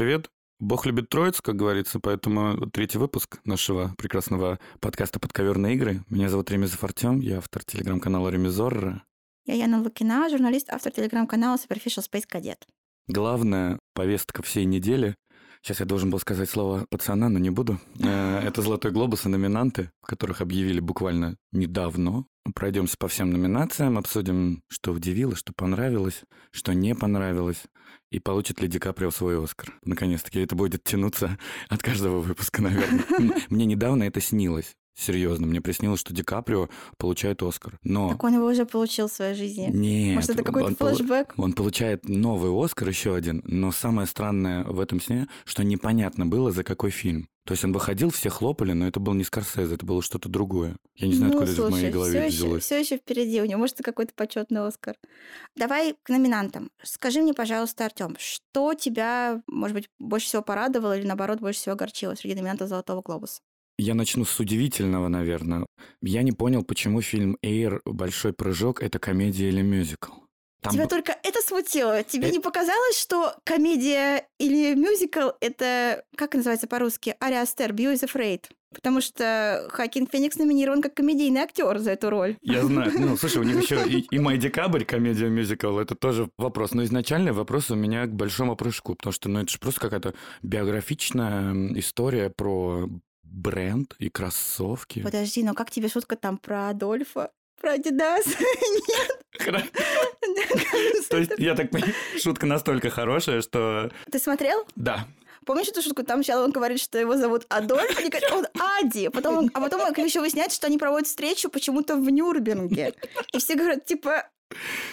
привет. Бог любит троиц, как говорится, поэтому третий выпуск нашего прекрасного подкаста «Подковерные игры». Меня зовут Ремезов Артем, я автор телеграм-канала Ремезор. Я Яна Лукина, журналист, автор телеграм-канала Superficial Space Cadet. Главная повестка всей недели Сейчас я должен был сказать слово пацана, но не буду. Э, это «Золотой глобус» и номинанты, которых объявили буквально недавно. Пройдемся по всем номинациям, обсудим, что удивило, что понравилось, что не понравилось, и получит ли Ди Каприо свой Оскар. Наконец-таки это будет тянуться от каждого выпуска, наверное. Мне недавно это снилось. Серьезно, мне приснилось, что Ди Каприо получает Оскар. Но... Так он его уже получил в своей жизни. Нет. Может, это какой-то флешбэк? Он получает новый Оскар, еще один. Но самое странное в этом сне, что непонятно было, за какой фильм. То есть он выходил, все хлопали, но это был не Скорсезе, это было что-то другое. Я не знаю, ну, откуда слушай, это в моей голове все взялось. Еще, все еще впереди у него, может, это какой-то почетный Оскар. Давай к номинантам. Скажи мне, пожалуйста, Артем, что тебя, может быть, больше всего порадовало или, наоборот, больше всего огорчило среди номинантов «Золотого глобуса»? Я начну с удивительного, наверное. Я не понял, почему фильм «Эйр. Большой прыжок» — это комедия или мюзикл. Там... Тебя только это смутило. Тебе это... не показалось, что комедия или мюзикл — это, как называется по-русски, Ари Астер, Beau is Afraid? Потому что Хакин Феникс номинирован как комедийный актер за эту роль. Я знаю. Ну, слушай, у них еще и, и «Май декабрь» комедия мюзикл, это тоже вопрос. Но изначальный вопрос у меня к «Большому прыжку», потому что, ну, это же просто какая-то биографичная история про бренд и кроссовки. Подожди, но как тебе шутка там про Адольфа? Про Адидас? Нет. То есть, я так понимаю, шутка настолько хорошая, что... Ты смотрел? Да. Помнишь эту шутку? Там сначала он говорит, что его зовут Адольф, они говорят, он Ади. Потом а потом еще выясняется, что они проводят встречу почему-то в Нюрнберге. И все говорят, типа,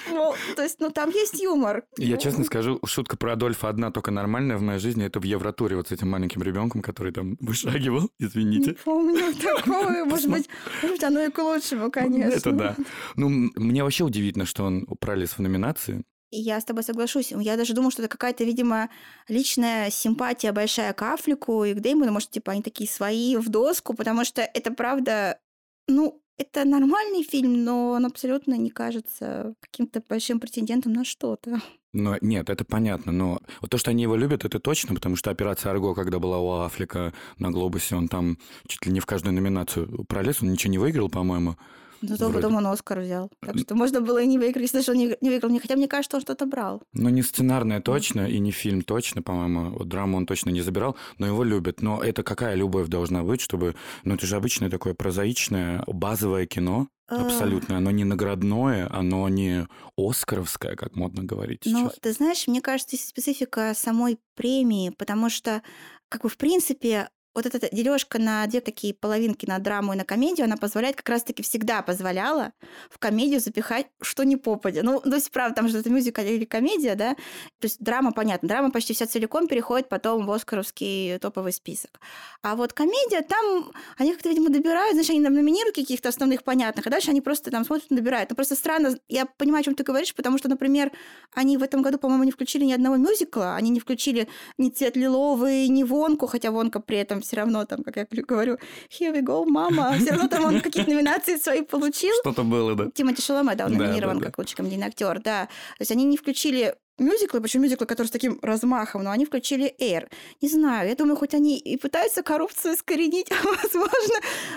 ну, то есть, ну, там есть юмор. Я ну. честно скажу, шутка про Адольфа одна только нормальная в моей жизни. Это в Евротуре вот с этим маленьким ребенком, который там вышагивал. Извините. Не помню такого. Может быть, может, оно и к лучшему, конечно. Это да. Ну, мне вообще удивительно, что он пролез в номинации. Я с тобой соглашусь. Я даже думаю, что это какая-то, видимо, личная симпатия большая к Афлику и к Деймону. Может, типа, они такие свои в доску, потому что это правда, ну, это нормальный фильм, но он абсолютно не кажется каким-то большим претендентом на что-то. Но нет, это понятно, но вот то, что они его любят, это точно, потому что операция Арго, когда была у Афлика на Глобусе, он там чуть ли не в каждую номинацию пролез, он ничего не выиграл, по-моему. Зато Вроде. потом он Оскар взял. Так что можно было и не выиграть, если он не, не выиграл. Хотя мне кажется, он что-то брал. Ну, не сценарное точно, и не фильм точно, по-моему. Вот драму он точно не забирал, но его любят. Но это какая любовь должна быть, чтобы... Ну, это же обычное такое прозаичное, базовое кино. А. Абсолютно. Оно не наградное, оно не оскаровское, как модно говорить Ну, сейчас. ты знаешь, мне кажется, здесь специфика самой премии, потому что, как бы, в принципе, вот эта дележка на две такие половинки, на драму и на комедию, она позволяет, как раз-таки всегда позволяла в комедию запихать что ни попадя. Ну, то есть, правда, там же это мюзикл или комедия, да? То есть драма, понятно, драма почти вся целиком переходит потом в оскаровский топовый список. А вот комедия, там они как-то, видимо, добирают, знаешь, они там номинируют каких-то основных понятных, а дальше они просто там смотрят и набирают. Ну, просто странно, я понимаю, о чем ты говоришь, потому что, например, они в этом году, по-моему, не включили ни одного мюзикла, они не включили ни «Цвет лиловый», ни «Вонку», хотя «Вонка» при этом все равно там, как я говорю, here we go, мама. Все равно там он какие-то номинации свои получил. Что-то было, да. Тимати Шаломе, да, он да, номинирован да, да. как лучший комедийный актер, да. То есть они не включили мюзиклы, почему мюзиклы, которые с таким размахом, но они включили Air. Не знаю, я думаю, хоть они и пытаются коррупцию искоренить, возможно.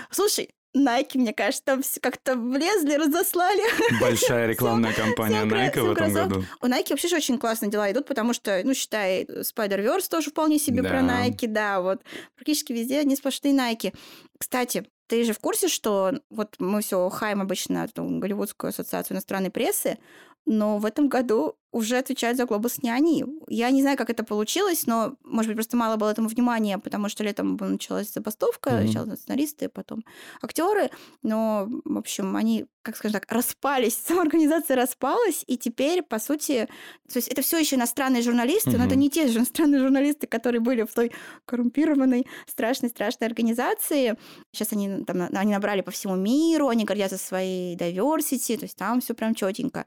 Слушай, Nike, мне кажется, там все как-то влезли, разослали. Большая рекламная кампания Nike в этом году. У Nike вообще же очень классные дела идут, потому что, ну, считай, Spider-Verse тоже вполне себе про Nike, да, вот. Практически везде они сплошные Nike. Кстати, ты же в курсе, что вот мы все хаем обычно эту Голливудскую ассоциацию иностранной прессы, но в этом году уже отвечают за глобус не они. Я не знаю, как это получилось, но, может быть, просто мало было этому внимания, потому что летом началась забастовка, mm-hmm. сначала сценаристы, потом актеры. Но, в общем, они, как скажем так, распались, сама организация распалась, и теперь, по сути, то есть это все еще иностранные журналисты, mm-hmm. но это не те же иностранные журналисты, которые были в той коррумпированной, страшной-страшной организации. Сейчас они, там, они набрали по всему миру, они гордятся своей diversity, то есть там все прям четенько.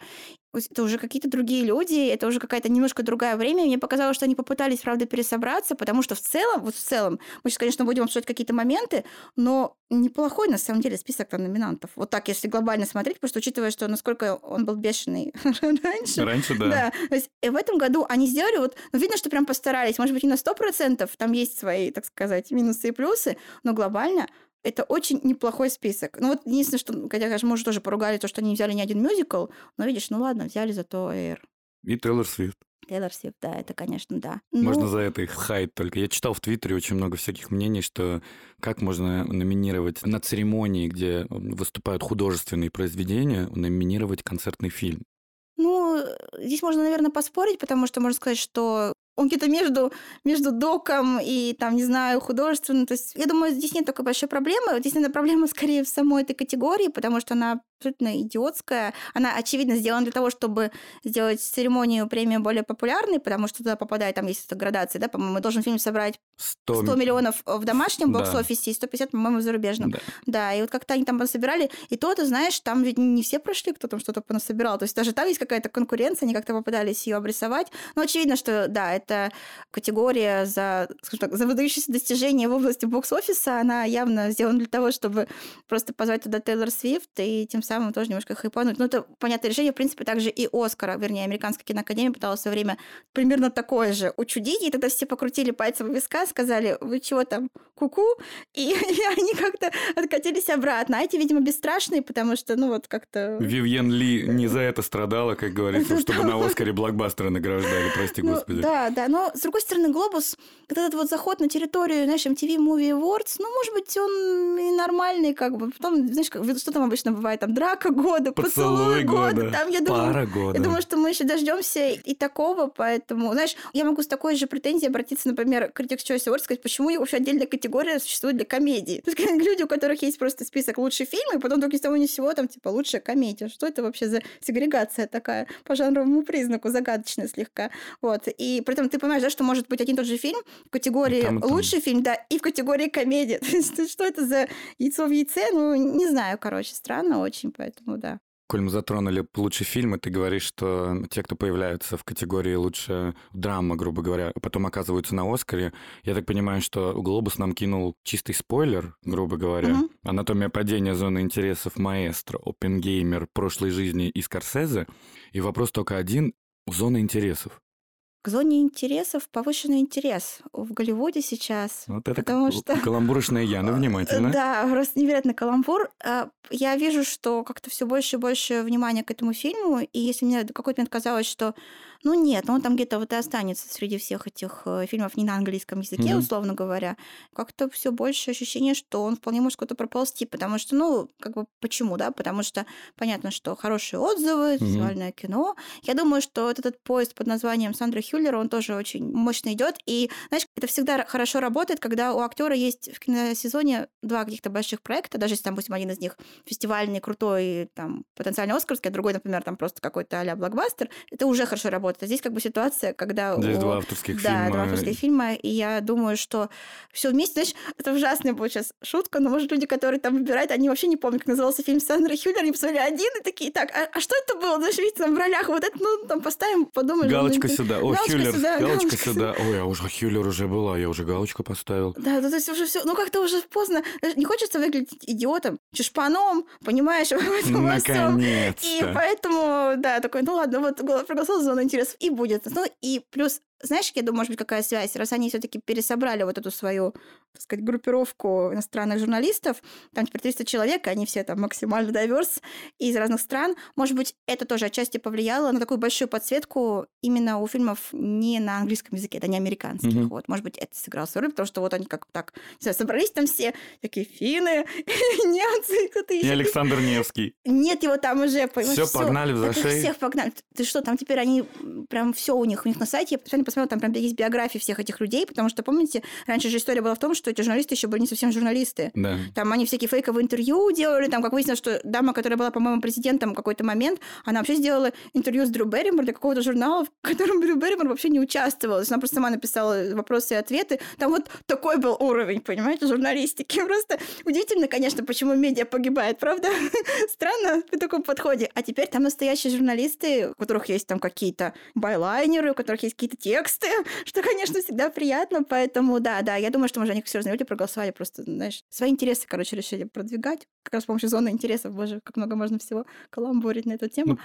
это уже какие-то другие люди, это уже какая-то немножко другая время. Мне показалось, что они попытались, правда, пересобраться, потому что в целом, вот в целом, мы сейчас, конечно, будем обсуждать какие-то моменты, но неплохой, на самом деле, список там номинантов. Вот так, если глобально смотреть, потому что учитывая, что насколько он был бешеный раньше. Раньше, да. Да. То есть в этом году они сделали, вот, ну, видно, что прям постарались. Может быть, не на 100%, там есть свои, так сказать, минусы и плюсы, но глобально это очень неплохой список. Ну вот единственное, что, хотя, конечно, мы уже тоже поругали то, что они не взяли ни один мюзикл, но видишь, ну ладно, взяли зато Air. И Тейлор Свифт. Тейлор Свифт, да, это, конечно, да. Можно Ну, за это их хайт только. Я читал в Твиттере очень много всяких мнений, что как можно номинировать на церемонии, где выступают художественные произведения, номинировать концертный фильм. Ну, здесь можно, наверное, поспорить, потому что можно сказать, что он где-то между, между доком и, там, не знаю, художественным. То есть, я думаю, здесь нет такой большой проблемы. Здесь, наверное, проблема скорее в самой этой категории, потому что она абсолютно идиотская. Она, очевидно, сделана для того, чтобы сделать церемонию премии более популярной, потому что туда попадает, там есть эта градация, да, по-моему, должен фильм собрать 100, 100 миллионов в домашнем Да. бокс-офисе и 150, по-моему, в зарубежном. Да. Да, и вот как-то они там понасобирали, и то, ты знаешь, там ведь не все прошли, кто там что-то понасобирал. То есть даже там есть какая-то конкуренция, они как-то попытались ее обрисовать. Но очевидно, что да, это категория за, скажем так, за выдающиеся достижения в области бокс-офиса. Она явно сделана для того, чтобы просто позвать туда Тейлор Свифт и тем самым тоже немножко хайпануть. Ну, это понятное решение. В принципе, также и Оскар, вернее, Американская киноакадемия пыталась в свое время примерно такое же учудить. И тогда все покрутили пальцем у виска, сказали, вы чего там, куку? И, и они как-то откатились обратно. А эти, видимо, бесстрашные, потому что, ну, вот как-то... Вивьен Ли не за это страдала, как говорится, чтобы на Оскаре блокбастеры награждали, прости Ну, господи. да, да, но с другой стороны, Глобус, вот этот вот заход на территорию, знаешь, MTV Movie Awards, ну, может быть, он и нормальный, как бы. Потом, знаешь, что там обычно бывает, там, драка года, поцелуй, года, там, я думаю, пара года. я думаю, что мы еще дождемся и такого, поэтому, знаешь, я могу с такой же претензией обратиться, например, к Critics' Choice Awards, сказать, почему вообще отдельная категория существует для комедии. Как люди, у которых есть просто список лучших фильмов, и потом только из того ни с сего там, типа, лучшая комедия. Что это вообще за сегрегация такая по жанровому признаку, загадочная слегка. Вот. И при этом ты понимаешь, да, что может быть один и тот же фильм в категории там, там. лучший фильм, да, и в категории комедия. То есть что это за яйцо в яйце? Ну, не знаю, короче, странно очень, поэтому да. Коль мы затронули лучший фильм, и ты говоришь, что те, кто появляются в категории лучше драма, грубо говоря, потом оказываются на Оскаре, я так понимаю, что Глобус нам кинул чистый спойлер, грубо говоря. Мгм. Анатомия падения зоны интересов Маэстро, Опенгеймер, прошлой жизни и Скорсезе. И вопрос только один — зона интересов. К зоне интересов повышенный интерес в Голливуде сейчас. Вот это Потому что- каламбурочная Яна, внимательно. Да, просто невероятный каламбур. А, Я вижу, что как-то все больше и больше внимания к этому фильму, и если мне в какой-то момент казалось, что ну нет, он там где-то вот и останется среди всех этих э, фильмов не на английском языке, Мгм. условно говоря, как-то все больше ощущение, что он вполне может куда-то проползти, потому что, ну, как бы почему, да? Потому что понятно, что хорошие отзывы, визуальное кино. Я думаю, что вот этот поезд под названием Сандра Хюллера, он тоже очень мощно идет. И, знаешь, это всегда хорошо работает, когда у актера есть в киносезоне два каких-то больших проекта, даже если, допустим, один из них фестивальный, крутой, там, потенциально оскарский, а другой, например, там просто какой-то а-ля блокбастер, это уже хорошо работает. А здесь как бы ситуация, когда... Здесь у- два авторских да, фильма. два авторских фильма, и я думаю, что все вместе, знаешь, это ужасная будет сейчас шутка, но, может, люди, которые там выбирают, они вообще не помнят, как назывался фильм Сандра Хюллер, они посмотрели один и такие, так, а, а что это было? Знаешь, видите, там в ролях вот это, ну, там поставим, подумаем. Галочка ну, сюда. О, галочка Хюллер. сюда, Галочка галочка сюда. Ой, а уже Хюллер уже была, я уже галочку поставил. Да, да, то есть уже все, ну как-то уже поздно. Не хочется выглядеть идиотом, чушпаном, понимаешь, в этом всём. И Наконец-то. поэтому, да, такой, ну ладно, вот гол- проголосовал за зону и будет. Ну и плюс, знаешь, я думаю, может быть, какая связь, раз они все таки пересобрали вот эту свою, так сказать, группировку иностранных журналистов, там теперь 300 человек, и они все там максимально diverse из разных стран, может быть, это тоже отчасти повлияло на такую большую подсветку именно у фильмов не на английском языке, да, не американских. Мгм. Вот, может быть, это сыграло свою роль, потому что вот они как так, не знаю, собрались там все, такие финны, немцы, кто-то И еще. Александр Невский. Нет его там уже, всё. погнали в зашей. всех погнали. Ты что, там теперь они прям все у них, у них на сайте, я постоянно посмотрела, там прям есть биографии всех этих людей, потому что, помните, раньше же история была в том, что эти журналисты еще были не совсем журналисты. Да. Там они всякие фейковые интервью делали, там, как выяснилось, что дама, которая была, по-моему, президентом в какой-то момент, она вообще сделала интервью с Дрю Берримор для какого-то журнала, в котором Дрю Берримор вообще не есть она просто сама написала вопросы и ответы. Там вот такой был уровень, понимаете, журналистики. Просто удивительно, конечно, почему медиа погибает, правда? Странно при таком подходе. А теперь там настоящие журналисты, у которых есть там какие-то байлайнеры, у которых есть какие-то тексты, что, конечно, всегда приятно. Поэтому, да, да, я думаю, что, они как серьезные люди проголосовали просто, знаешь, свои интересы, короче, решили продвигать. Как раз с помощью зоны интересов, боже, как много можно всего каламбурить на эту тему. Ну,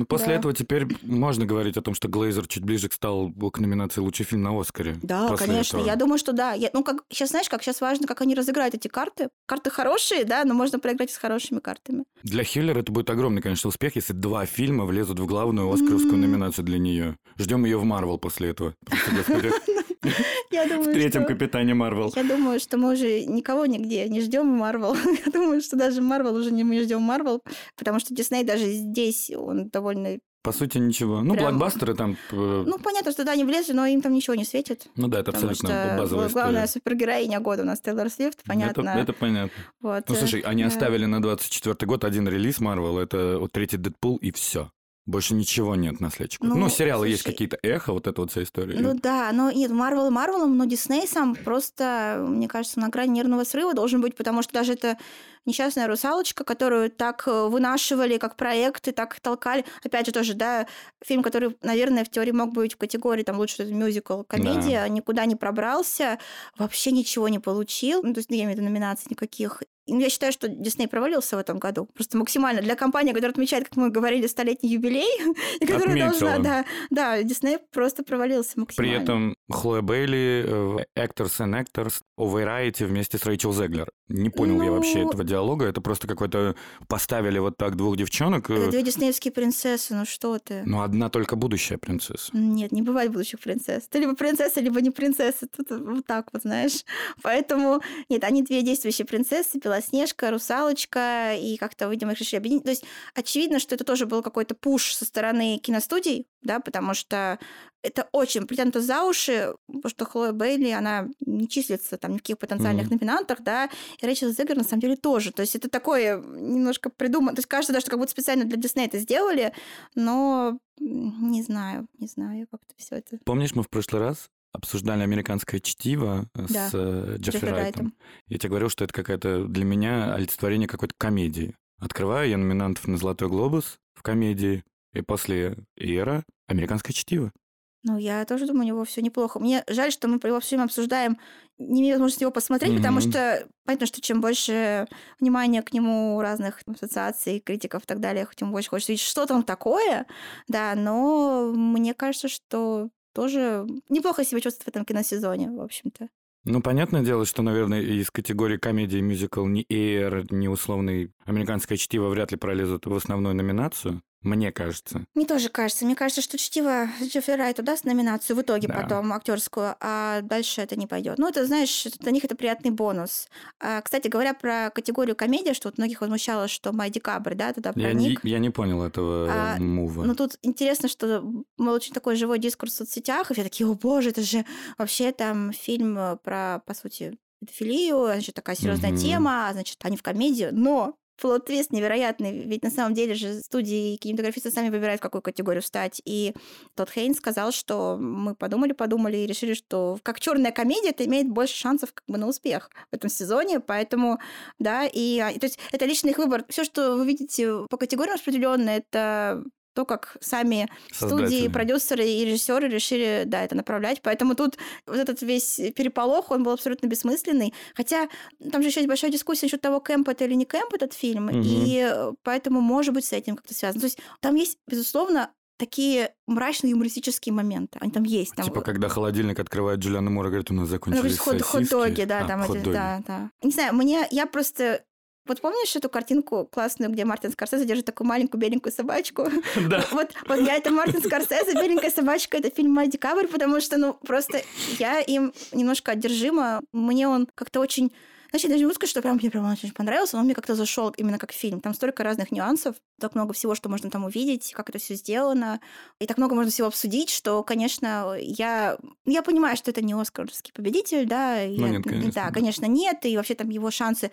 ну после Да. этого теперь можно говорить о том, что Глейзер чуть ближе стал к номинации «Лучший фильм на Оскаре». Да, конечно. этого. Я думаю, что да. Я, ну, как сейчас, знаешь, как сейчас важно, как они разыграют эти карты. Карты хорошие, да, но можно проиграть с хорошими картами. Для Хиллер это будет огромный, конечно, успех, если два фильма влезут в главную оскаровскую М. номинацию для нее. Ждем ее в Марвел после этого. Думаю, В третьем капитане Марвел. Я думаю, что мы уже никого нигде не ждем Марвел. Я думаю, что даже Марвел уже не мы ждем Марвел, потому что Дисней даже здесь он довольно. По сути, ничего. Ну, Прям- блокбастеры там... э, Ну, понятно, что да, они влезли, но им там ничего не светит. Ну да, это абсолютно что базовая главная история. супергероиня года у нас Тейлор Свифт, понятно. Это, это понятно. Вот. Ну, слушай, они Да. оставили на 24 год один релиз Марвел, это вот третий Дэдпул и все. Больше ничего нет на следующий год. Ну, Ну, сериалы есть слушай, какие-то эхо, вот эта вот вся история. Ну да, но нет, Марвел и Марвелом, но Дисней сам просто, мне кажется, на грани нервного срыва должен быть, потому что даже это несчастная русалочка, которую так э, вынашивали как проекты, так толкали. Опять же, тоже, да, фильм, который, наверное, в теории мог быть в категории там лучше мюзикл, комедия, никуда не пробрался, вообще ничего не получил. Ну, то есть, ну, я имею в виду номинаций никаких. Ну, я считаю, что Дисней провалился в этом году. Просто максимально. Для компании, которая отмечает, как мы говорили, столетний юбилей, и которая должна, Отметила. да, да, Дисней просто провалился При максимально. этом Хлоя Бейли э, в Actors and Actors Variety вместе с Рэйчел Зеглер. Не понял я вообще Ну- этого диалога. Это просто какой-то... Поставили вот так двух девчонок. э, Это две диснеевские принцессы, ну что ты? Ну, одна только будущая принцесса. Нет, не бывает будущих принцесс. Ты либо принцесса, либо не принцесса. Тут вот так вот, знаешь. Поэтому, нет, они две действующие принцессы, Белоснежка, Русалочка, и как-то, видимо, их решили объединить. То есть, очевидно, что это тоже был какой-то пуш со стороны киностудий, да, потому что это очень притянуто за уши, потому что Хлоя Бейли, она не числится там ни в каких потенциальных Мгм. номинантах, да, и Рэйчел Зегер на самом деле тоже. То есть это такое немножко придумано. То есть кажется, даже что как будто специально для Диснея это сделали, но не знаю, не знаю, как-то все это. Помнишь, мы в прошлый раз обсуждали американское чтиво э, Да, с э, Джеффри Джеффри Райтом. Я тебе говорил, что это какая-то для меня олицетворение какой-то комедии. Открываю я номинантов на «Золотой глобус» в комедии, и после «Эра» американское чтиво. Ну, я тоже думаю, у него все неплохо. Мне жаль, что мы его все время обсуждаем, не имея возможности его посмотреть, потому Мгм. что понятно, что чем больше внимания к нему разных ассоциаций, критиков и так далее, тем больше хочется видеть, что там такое, да, но мне кажется, что тоже неплохо себя чувствует в этом киносезоне, в общем-то. Ну, понятное дело, что, наверное, из категории комедии, мюзикл, ни «Эйр», ни условный американское чтиво вряд ли пролезут в основную номинацию, мне кажется. Мне тоже кажется. Мне кажется, что чтиво Джеффри Райт даст номинацию в итоге Да. потом актерскую, а дальше это не пойдет. Ну, это, знаешь, для них это приятный бонус. А, кстати, говоря про категорию комедия, что вот многих возмущало, что Май Декабрь, да, туда Я не, проник. я не понял этого А, мува. Ну, тут интересно, что был очень такой живой дискурс в соцсетях, и все такие, о боже, это же вообще там фильм э, про, по сути, педофилию, значит, такая серьезная Мгм. тема, а, значит, они в комедию, но плод-твист невероятный, ведь на самом деле же студии и кинематографисты сами выбирают, в какую категорию встать. И тот Хейн сказал, что мы подумали-подумали и решили, что как черная комедия это имеет больше шансов как бы на успех в этом сезоне, поэтому, да, и, а, то есть это личный их выбор. Все, что вы видите по категориям распределенно, это то, как сами студии, продюсеры и режиссеры решили, да, это направлять. Поэтому тут вот этот весь переполох, он был абсолютно бессмысленный. Хотя там же еще есть большая дискуссия насчет того, кэмп это или не кэмп этот фильм. Мгм. И поэтому, может быть, с этим как-то связано. То есть там есть, безусловно, такие мрачные юмористические моменты. Они там есть. Там, Типа, когда холодильник открывает Джулиана Мура, говорит, у нас ну, закончились хот- сосиски. хот-доги, да, А, там хот-доги. да, да. Не знаю, мне, я просто... Вот помнишь эту картинку классную, где Мартин Скорсезе держит такую маленькую беленькую собачку? Да. Вот, вот я это Мартин Скорсезе, «Беленькая собачка» — это фильм «Май Декабрь», потому что, ну, просто я им немножко одержима. Мне он как-то очень Значит, я даже не могу сказать, что прям мне прям очень понравился, но он мне как-то зашел именно как фильм. Там столько разных нюансов, так много всего, что можно там увидеть, как это все сделано, и так много можно всего обсудить, что, конечно, я, я понимаю, что это не Оскаровский победитель, да, ну, я, нет, конечно. да, конечно, нет, и вообще там его шансы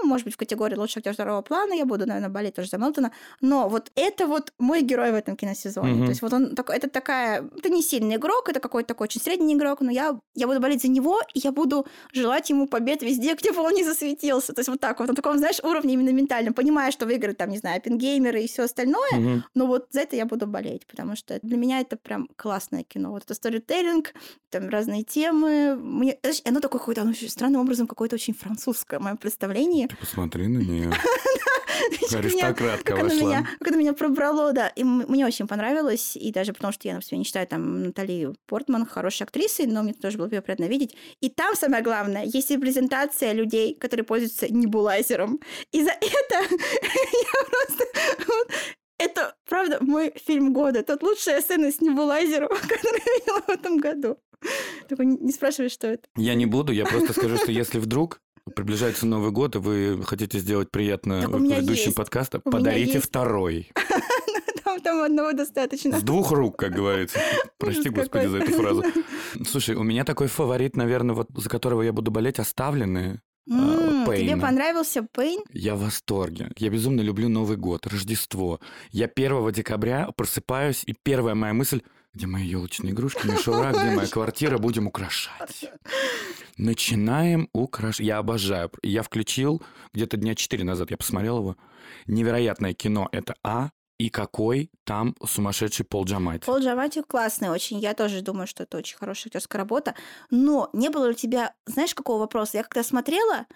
ну, может быть, в категории лучший актер второго плана, я буду, наверное, болеть тоже за Мелтона. Но вот это вот мой герой в этом киносезоне. Mm-hmm. То есть вот он такой, это такая, это не сильный игрок, это какой-то такой очень средний игрок, но я, я буду болеть за него, и я буду желать ему побед везде, где бы он не засветился. То есть вот так вот, на таком, знаешь, уровне именно ментальном, понимая, что выиграет там, не знаю, Оппенгеймеры и все остальное, mm-hmm. но вот за это я буду болеть, потому что для меня это прям классное кино. Вот это сторителлинг, там разные темы. Мне, оно такое какое-то, оно странным образом какое-то очень французское, мое представление. Ты посмотри на нее. Аристократка как вошла. Меня, как это меня пробрало, да. И мне очень понравилось. И даже потому, что я, например, не считаю там Натали Портман хорошей актрисой, но мне тоже было приятно видеть. И там, самое главное, есть репрезентация людей, которые пользуются небулайзером. И за это я просто... Это, правда, мой фильм года. Это лучшая сцена с небулайзером, которую я видела в этом году. Только не спрашивай, что это. Я не буду, я просто скажу, что если вдруг Приближается Новый год, и вы хотите сделать приятно ведущим подкаста, подарите второй. Там, там одного достаточно. С двух рук, как говорится. Прости, господи, за эту фразу. Слушай, у меня такой фаворит, наверное, вот за которого я буду болеть, оставленные. Mm, тебе понравился Пейн? Я в восторге. Я безумно люблю Новый год, Рождество. Я 1 декабря просыпаюсь, и первая моя мысль где мои елочные игрушки, мишура, где моя квартира, будем украшать. Начинаем украшать. Я обожаю. Я включил где-то дня четыре назад, я посмотрел его. Невероятное кино. Это А, и какой там сумасшедший Пол Джамати. Пол Джамати классный очень. Я тоже думаю, что это очень хорошая актерская работа. Но не было у тебя, знаешь, какого вопроса? Я когда смотрела,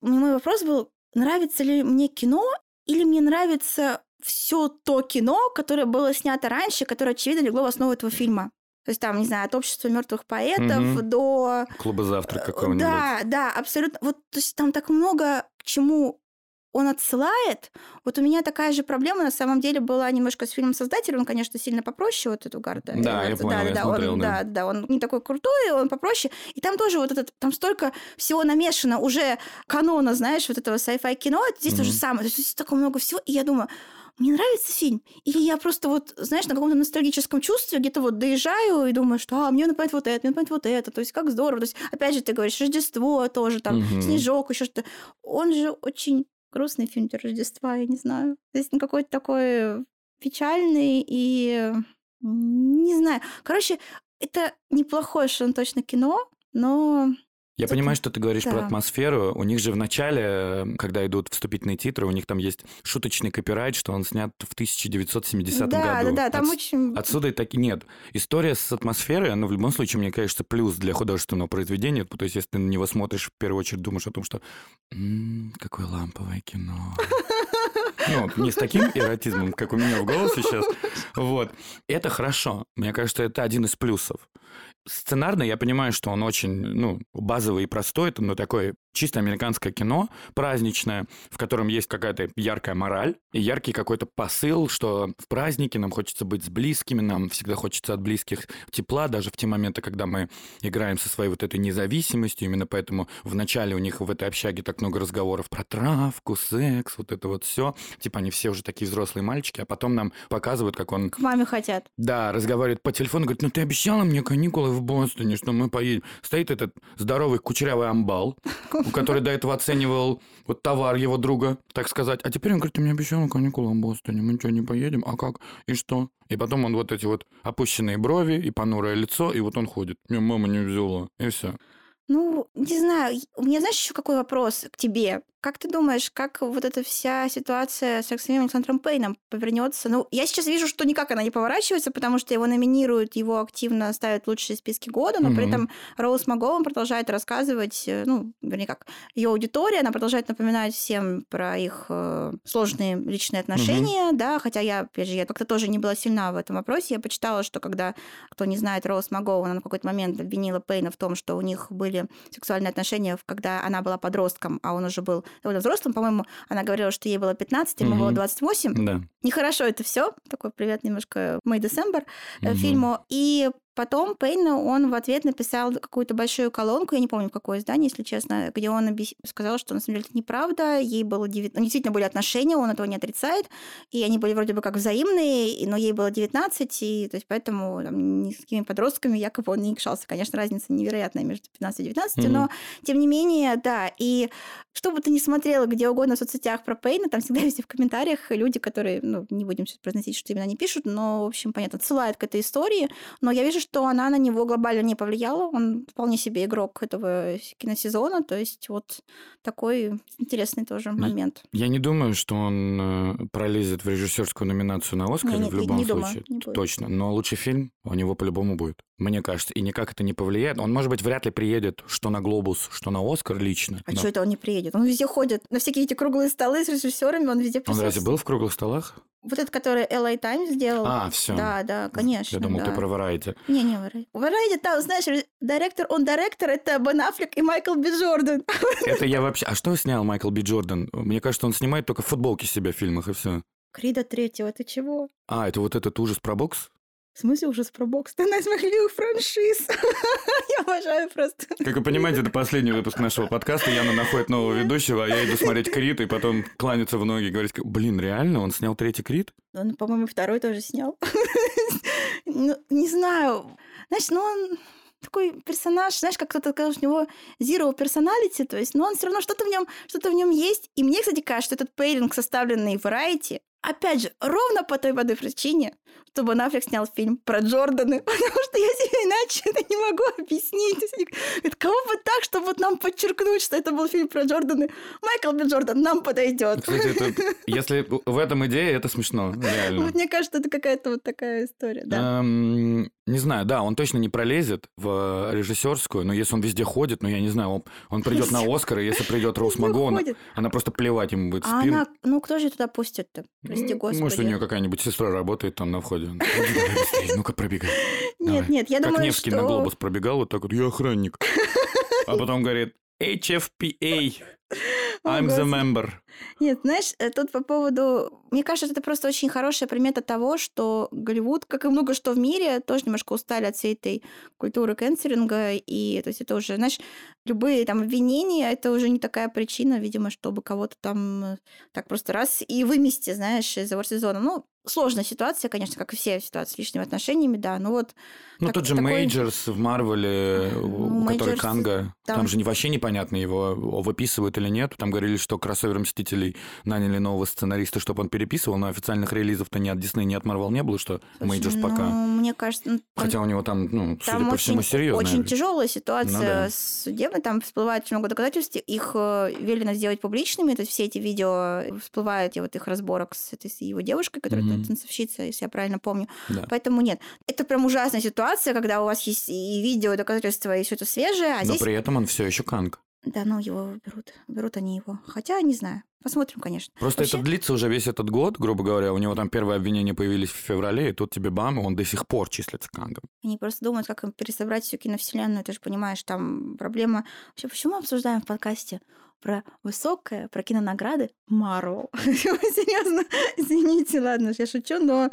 мой вопрос был, нравится ли мне кино или мне нравится все то кино, которое было снято раньше, которое, очевидно, легло в основу этого фильма. То есть там, не знаю, от общества мертвых поэтов угу. до... Клуба завтрак э, какого-нибудь. Да, да, абсолютно. Вот то есть там так много к чему он отсылает. Вот у меня такая же проблема на самом деле была немножко с фильмом «Создатель». Он, конечно, сильно попроще вот эту Гарда. Да, я понял, да, я да, смотрел, он, да. да, да, он не такой крутой, он попроще. И там тоже вот этот, там столько всего намешано уже канона, знаешь, вот этого sci-fi кино. Здесь mm-hmm. то же самое. То есть здесь такое много всего. И я думаю, мне нравится фильм. Или я просто вот, знаешь, на каком-то ностальгическом чувстве где-то вот доезжаю и думаю, что а, мне напоминает вот это, мне напоминает вот это. То есть как здорово. То есть, опять же, ты говоришь, Рождество тоже, там, угу. Снежок, еще что-то. Он же очень грустный фильм для Рождества, я не знаю. Здесь он какой-то такой печальный и не знаю. Короче, это неплохое что он точно кино, но я понимаю, что ты говоришь да. про атмосферу. У них же в начале, когда идут вступительные титры, у них там есть шуточный копирайт, что он снят в 1970 да, году. Да, да, там От... очень... Отсюда и так и нет. История с атмосферой, она в любом случае, мне кажется, плюс для художественного произведения. То есть, если ты на него смотришь, в первую очередь думаешь о том, что м-м, какое ламповое кино. Ну, не с таким эротизмом, как у меня в голосе сейчас. Вот. Это хорошо. Мне кажется, это один из плюсов. Сценарно я понимаю, что он очень, ну, базовый и простой, это, ну, такое чисто американское кино, праздничное, в котором есть какая-то яркая мораль и яркий какой-то посыл, что в празднике нам хочется быть с близкими, нам всегда хочется от близких тепла, даже в те моменты, когда мы играем со своей вот этой независимостью, именно поэтому в начале у них в этой общаге так много разговоров про травку, секс, вот это вот все. Типа они все уже такие взрослые мальчики, а потом нам показывают, как он... К маме хотят. Да, разговаривает по телефону, говорит, ну ты обещала мне каникулы в Бостоне, что мы поедем. Стоит этот здоровый кучерявый амбал, который до этого оценивал вот товар его друга, так сказать. А теперь он говорит, ты мне обещала каникулы в Бостоне, мы что, не поедем? А как? И что? И потом он вот эти вот опущенные брови и понурое лицо, и вот он ходит. Меня мама не взяла. И все. Ну, не знаю. У меня, знаешь, еще какой вопрос к тебе? Как ты думаешь, как вот эта вся ситуация с Александром Александром Пейном повернется? Ну, я сейчас вижу, что никак она не поворачивается, потому что его номинируют, его активно ставят в лучшие списки года, но mm-hmm. при этом Роуз Магован продолжает рассказывать, э, ну, вернее как, ее аудитория, она продолжает напоминать всем про их э, сложные личные отношения, mm-hmm. да, хотя я, опять же, я как-то тоже не была сильна в этом вопросе. Я почитала, что когда, кто не знает, Роуз Магован, она в какой-то момент обвинила Пейна в том, что у них были сексуальные отношения, когда она была подростком, а он уже был довольно взрослым. По-моему, она говорила, что ей было 15, ему угу. было 28. Да. Нехорошо это все. Такой привет немножко May December угу. фильму. И потом Пейн, он в ответ написал какую-то большую колонку, я не помню, какое издание, если честно, где он объяс... сказал, что на самом деле это неправда, ей было 9... Ну, действительно были отношения, он этого не отрицает, и они были вроде бы как взаимные, но ей было 19, и то есть поэтому там, ни с какими подростками якобы он не якшался. Конечно, разница невероятная между 15 и 19, mm-hmm. но тем не менее, да, и что бы ты ни смотрела где угодно в соцсетях про Пейна, там всегда везде в комментариях люди, которые, ну, не будем сейчас произносить, что именно они пишут, но, в общем, понятно, отсылают к этой истории, но я вижу, что она на него глобально не повлияла, он вполне себе игрок этого киносезона, то есть вот такой интересный тоже момент. Я не думаю, что он э, пролезет в режиссерскую номинацию на Оскар в любом не случае. Думаю, Точно, но лучший фильм у него по-любому будет, мне кажется, и никак это не повлияет. Он, может быть, вряд ли приедет, что на Глобус, что на Оскар лично. А но... что это он не приедет? Он везде ходит, на всякие эти круглые столы с режиссерами, он везде присутствует. Он разве был в круглых столах? Вот этот, который LA Times сделал. А, все. Да, да, конечно. Я думал, да. ты про Variety. Не, не Variety. Variety, там, знаешь, директор, он директор, это Бен Аффлек и Майкл Би Джордан. Это я вообще... А что снял Майкл Би Джордан? Мне кажется, он снимает только футболки себя в фильмах, и все. Крида третьего, ты чего? А, это вот этот ужас про бокс? В смысле ужас про бокс? Ты одна из моих любимых франшиз. я обожаю просто. Как вы понимаете, это последний выпуск нашего подкаста. Яна находит нового ведущего, а я иду смотреть Крит и потом кланяться в ноги и говорить, блин, реально, он снял третий Крит? Он, по-моему, второй тоже снял. ну, не знаю. Знаешь, ну он такой персонаж, знаешь, как кто-то сказал, что у него zero personality, то есть, но он все равно что-то в нем, что-то в нем есть. И мне, кстати, кажется, что этот пейлинг, составленный в Variety, опять же, ровно по той воды причине, чтобы Нафлик снял фильм про Джорданы, потому что я себе иначе это не могу объяснить. Это кого бы так, чтобы вот нам подчеркнуть, что это был фильм про Джорданы. Майкл Би Джордан нам подойдет. Кстати, это, если в этом идея, это смешно, реально. Вот мне кажется, это какая-то вот такая история, да. Эм, не знаю, да, он точно не пролезет в режиссерскую, но если он везде ходит, ну я не знаю, он, он придет на Оскар, и если придет Роуз Магон, она просто плевать ему будет в а спину. А она, ну кто же туда пустит-то? Прости господи. Может, у нее какая-нибудь сестра работает там на входе. Ну-ка, пробегай. Нет, нет, я думаю, что... Как Невский на глобус пробегал, вот так вот, я охранник. А потом говорит, HFPA, I'm the member. Нет, знаешь, э, тут по поводу... Мне кажется, это просто очень хорошая примета того, что Голливуд, как и много что в мире, тоже немножко устали от всей этой культуры кэнсеринга. И то есть это уже, знаешь, любые там обвинения, это уже не такая причина, видимо, чтобы кого-то там э, так просто раз и вымести, знаешь, из сезона. Ну, сложная ситуация, конечно, как и все ситуации с личными отношениями, да, но вот... Ну, так, тот же такой... Мейджерс в Марвеле, ну, у которого Канга, там... там же вообще непонятно, его выписывают или нет. Там говорили, что кроссовер Мстителей наняли нового сценариста, чтобы он переписывал, но официальных релизов-то ни от Дисней, ни от Марвел не было, что Мейджерс ну, пока... мне кажется... Ну, Хотя у него там, ну, там судя по всему, серьезная... Очень тяжелая ситуация ну, да. с судебной, там всплывает очень много доказательств, их э, велено сделать публичными, то есть все эти видео всплывают, я вот их разборок с этой с его девушкой, которая mm-hmm. танцовщица, если я правильно помню. Да. Поэтому нет. Это прям ужасная ситуация, когда у вас есть и видео, и доказательства, и все это свежее, а Но здесь... при этом он все еще канг. Да, ну его берут. Берут они его. Хотя, не знаю. Посмотрим, конечно. Просто Вообще... это длится уже весь этот год, грубо говоря. У него там первые обвинения появились в феврале, и тут тебе бам, и он до сих пор числится кангом. Они просто думают, как им пересобрать всю киновселенную. Ты же понимаешь, там проблема... Вообще, почему мы обсуждаем в подкасте про высокое, про кинонаграды Марвел? Серьезно, извините, ладно, я шучу, но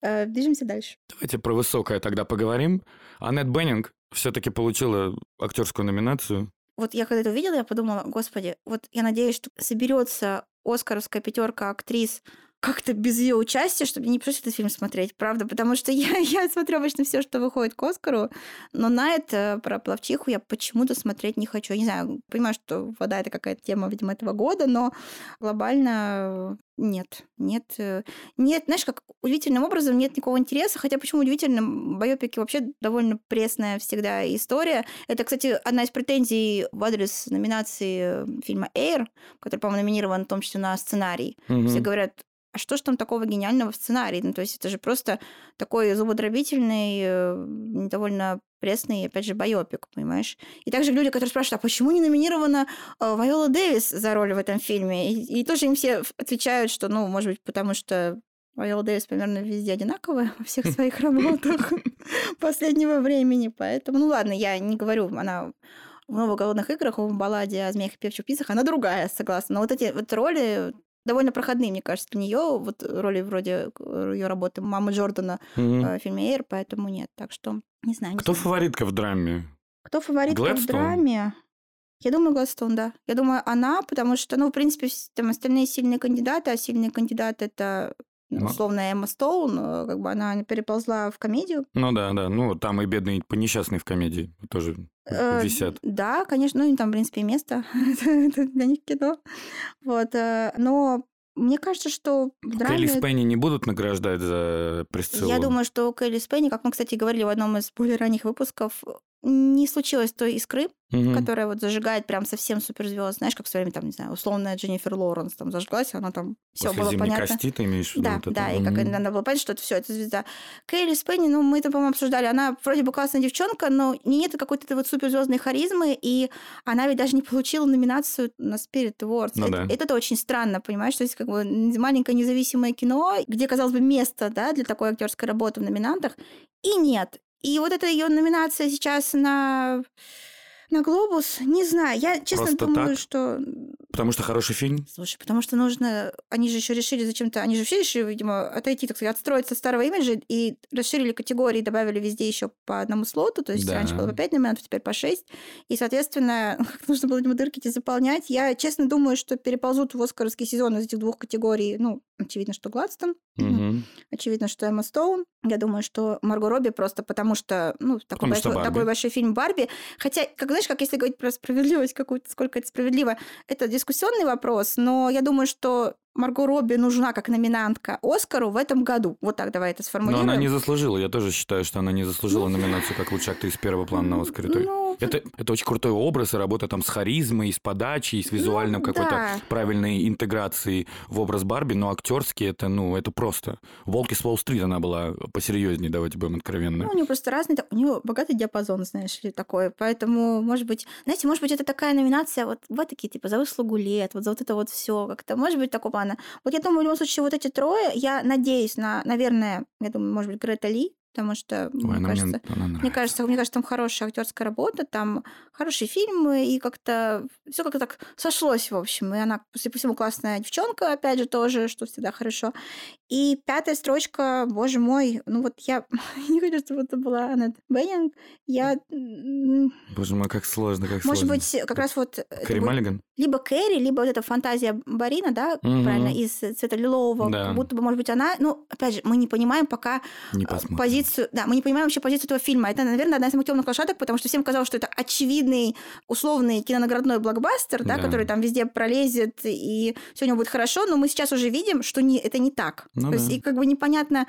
э, движемся дальше. Давайте про высокое тогда поговорим. Аннет Беннинг все-таки получила актерскую номинацию вот я когда это увидела, я подумала, господи, вот я надеюсь, что соберется Оскаровская пятерка актрис как-то без ее участия, чтобы не пришлось этот фильм смотреть, правда, потому что я, я смотрю обычно все, что выходит к Оскару, но на это про плавчиху я почему-то смотреть не хочу. Я не знаю, понимаю, что вода это какая-то тема, видимо, этого года, но глобально нет, нет, нет, знаешь, как удивительным образом нет никакого интереса, хотя почему удивительно, байопики вообще довольно пресная всегда история. Это, кстати, одна из претензий в адрес номинации фильма «Эйр», который, по-моему, номинирован в том числе на сценарий. Mm-hmm. Все говорят, а что ж там такого гениального в сценарии? Ну, то есть это же просто такой зубодробительный, э, довольно пресный, опять же, байопик, понимаешь? И также люди, которые спрашивают, а почему не номинирована э, Вайола Дэвис за роль в этом фильме? И, и тоже им все отвечают, что, ну, может быть, потому что Вайола Дэвис примерно везде одинаковая во всех своих работах последнего времени, поэтому, ну ладно, я не говорю, она в новых голодных играх, в балладе о змеях и певчих птицах, она другая, согласна. Но вот эти вот роли довольно проходные, мне кажется, для нее вот роли вроде ее работы мамы Джордана Мгм. в фильме Эйр, поэтому нет. Так что не знаю. не Кто знаю. фаворитка в драме? Кто фаворитка в Глэдстоун? драме? Я думаю, Гладстон, да. Я думаю, она, потому что, ну, в принципе, там остальные сильные кандидаты, а сильный кандидат это ну, условно Эмма Стоун, э, как бы она переползла в комедию. Ну да, да. Ну, там и бедные по несчастные в комедии тоже Э, висят. Да, конечно, ну, и там, в принципе, и место это для них кино. Вот, э, но мне кажется, что в драме... Спенни не будут награждать за Присциллу? Я думаю, что у Келли Спенни, как мы, кстати, говорили в одном из более ранних выпусков, не случилось той искры, Мгм. которая вот зажигает прям совсем суперзвезд. Знаешь, как в свое время, там, не знаю, условная Дженнифер Лоуренс там зажглась, она там все было «Зимней понятно. кости» ты имеешь в виду Да, вот это? да, и как Мгм. надо было понять, что это все, это звезда. Кейли Спенни, ну, мы это, по-моему, обсуждали, она вроде бы классная девчонка, но нет какой-то вот суперзвездной харизмы, и она ведь даже не получила номинацию на Spirit Awards. Ну это, да. это очень странно, понимаешь, то есть как бы маленькое независимое кино, где, казалось бы, место, да, для такой актерской работы в номинантах, и нет. И вот эта ее номинация сейчас на на глобус, не знаю, я честно Просто думаю, так? что Потому что хороший фильм? Слушай, потому что нужно... Они же еще решили зачем-то... Они же все решили, видимо, отойти, так сказать, отстроиться от старого имиджа и расширили категории, добавили везде еще по одному слоту. То есть Да. раньше было по 5 номинантов, теперь по 6. И, соответственно, нужно было, видимо, дырки эти заполнять. Я, честно, думаю, что переползут в Оскаровский сезон из этих двух категорий. Ну, очевидно, что Гладстон. Мгм. Очевидно, что Эмма Стоун. Я думаю, что Марго Робби просто потому что, ну, такой, Потому что большой, Барби. такой большой фильм Барби. Хотя, как знаешь, как если говорить про справедливость какую-то, сколько это справедливо, это дискуссионный вопрос, но я думаю, что Марго Робби нужна как номинантка Оскару в этом году. Вот так давай это Но сформулируем. она не заслужила. Я тоже считаю, что она не заслужила номинацию как лучшая актриса первого плана на Оскаре. Ну, Это, это очень крутой образ и работа там с харизмой, с подачей, и с визуальным Ну, какой-то да. правильной интеграцией в образ Барби, но актерски это, ну, это просто. Волки с Уолл-стрит она была посерьезнее, давайте будем откровенны. Ну, у нее просто разный, у нее богатый диапазон, знаешь ли, такой. Поэтому, может быть, знаете, может быть, это такая номинация, вот, вот такие, типа, за выслугу лет, вот за вот это вот все как-то. Может быть, такого плана. Вот я думаю, в любом случае, вот эти трое, я надеюсь на, наверное, я думаю, может быть, Грета Ли, потому что, Ой, мне кажется, мне, Мне кажется, мне кажется, там хорошая актерская работа, там хорошие фильмы, и как-то все как-то так сошлось, в общем. И она, судя по всему, классная девчонка, опять же, тоже, что всегда хорошо. И пятая строчка, боже мой, ну вот я не хочу, чтобы это была Аннет Беннинг. Я, Боже мой, как сложно, как может сложно. быть, как раз вот это Кэрри Маллиган? либо Кэрри, либо вот эта фантазия Барина, да, Мгм. правильно, из цвета лилового, Да. как будто бы, может быть, она, ну, опять же, мы не понимаем пока Не а, посмотрим. позицию, да, мы не понимаем вообще позицию этого фильма. Это, наверное, одна из самых темных лошадок, потому что всем казалось, что это очевидный, условный кинонаградной блокбастер, да, Да. который там везде пролезет и все у него будет хорошо, но мы сейчас уже видим, что не, это не так. Ну То есть, да. и как бы непонятно,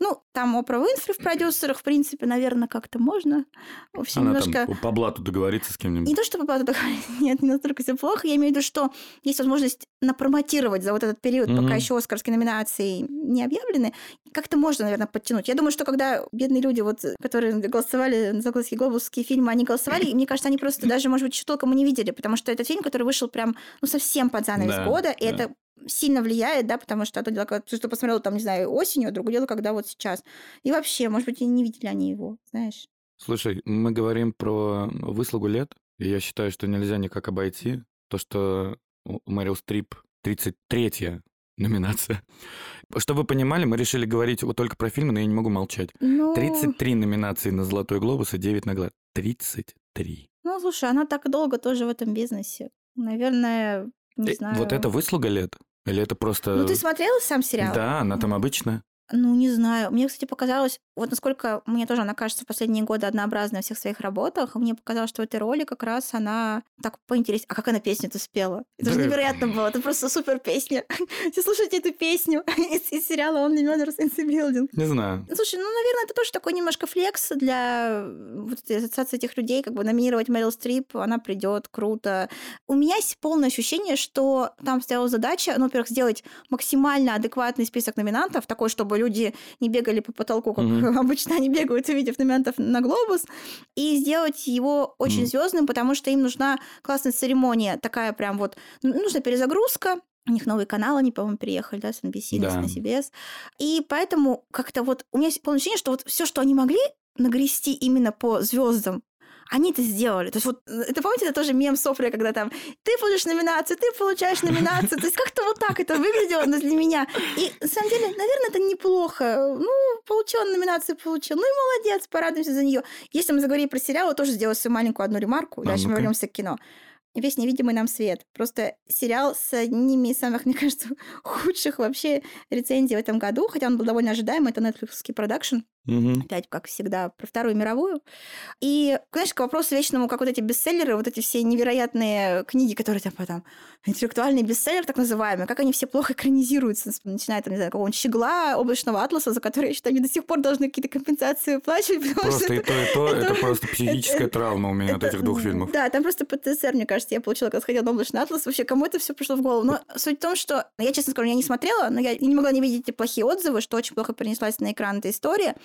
ну, там Опра Уинфри в продюсерах, в принципе, наверное, как-то можно. В общем, Она немножко... там по блату договориться с кем-нибудь. Не то, чтобы по нет, не настолько все плохо. Я имею в виду, что есть возможность напромотировать за вот этот период, Мгм. пока еще Оскарские номинации не объявлены. Как-то можно, наверное, подтянуть. Я думаю, что когда бедные люди, вот, которые голосовали за Глазки Глобусские фильмы, они голосовали, и мне кажется, они просто даже, может быть, еще толком и не видели, потому что этот фильм, который вышел прям, ну, совсем под занавес Да, года, и да. это сильно влияет, да, потому что одно дело, когда ты что посмотрел там, не знаю, осенью, а другое дело, когда вот сейчас. И вообще, может быть, и не видели они его, знаешь. Слушай, мы говорим про выслугу лет, и я считаю, что нельзя никак обойти то, что Мэрил Стрип 33-я номинация. Чтобы вы понимали, мы решили говорить вот только про фильмы, но я не могу молчать. Ну, 33 номинации на «Золотой глобус» и 9 на «Глад». 33. Ну, слушай, она так долго тоже в этом бизнесе. Наверное, не Э, знаю. Вот это выслуга лет? Или это просто... Ну, ты смотрела сам сериал? Да, она там обычная. Ну, не знаю. Мне, кстати, показалось, вот насколько мне тоже она кажется в последние годы однообразной во всех своих работах, мне показалось, что в этой роли как раз она так поинтереснее. А как она песню-то спела? Это же невероятно было. Это просто супер песня. Все слушайте эту песню из, из сериала Only Murders in the Building. Не знаю. Слушай, ну, наверное, это тоже такой немножко флекс для вот этой ассоциации этих людей, как бы номинировать Мэрил Стрип, она придет, круто. У меня есть полное ощущение, что там стояла задача, ну, во-первых, сделать максимально адекватный список номинантов, такой, чтобы люди не бегали по потолку, как Мгм. обычно они бегают, увидев номинантов на Глобус, и сделать его очень Мгм. звездным, потому что им нужна классная церемония, такая прям вот, ну, нужна перезагрузка, у них новый канал, они, по-моему, переехали, да, с NBC Да. на CBS. И поэтому как-то вот у меня есть полное ощущение, что вот все, что они могли нагрести именно по звездам, они это сделали. То есть вот, э, это помните, это тоже мем Софрия, когда там ты получишь номинацию, ты получаешь номинацию. То есть как-то вот так это выглядело для меня. И на самом деле, наверное, это неплохо. Ну, получил номинацию, получил. Ну и молодец, порадуемся за нее. Если мы заговорим про сериал, я тоже сделаю свою маленькую одну ремарку. А, Дальше мы ну-ка. вернемся к кино. Весь невидимый нам свет. Просто сериал с одними из самых, мне кажется, худших вообще рецензий в этом году, хотя он был довольно ожидаемый. Это Netflix продакшн. Мгм. Опять, как всегда, про Вторую мировую. И, знаешь, к вопросу вечному, как вот эти бестселлеры, вот эти все невероятные книги, которые там потом интеллектуальный бестселлер, так называемый, как они все плохо экранизируются, начиная там, не знаю, какого-нибудь щегла, облачного атласа, за который, я считаю, они до сих пор должны какие-то компенсации выплачивать, потому что Просто и это- то, и то, это- это просто психическая травма у меня от это- этих двух фильмов. Да, там просто ПТСР, мне кажется, я получила, когда сходила на облачный атлас. Вообще, кому это все пришло в голову? Но суть в том, что я, честно скажу, я не смотрела, но я не могла не видеть эти плохие отзывы, что очень плохо принеслась на экран эта история.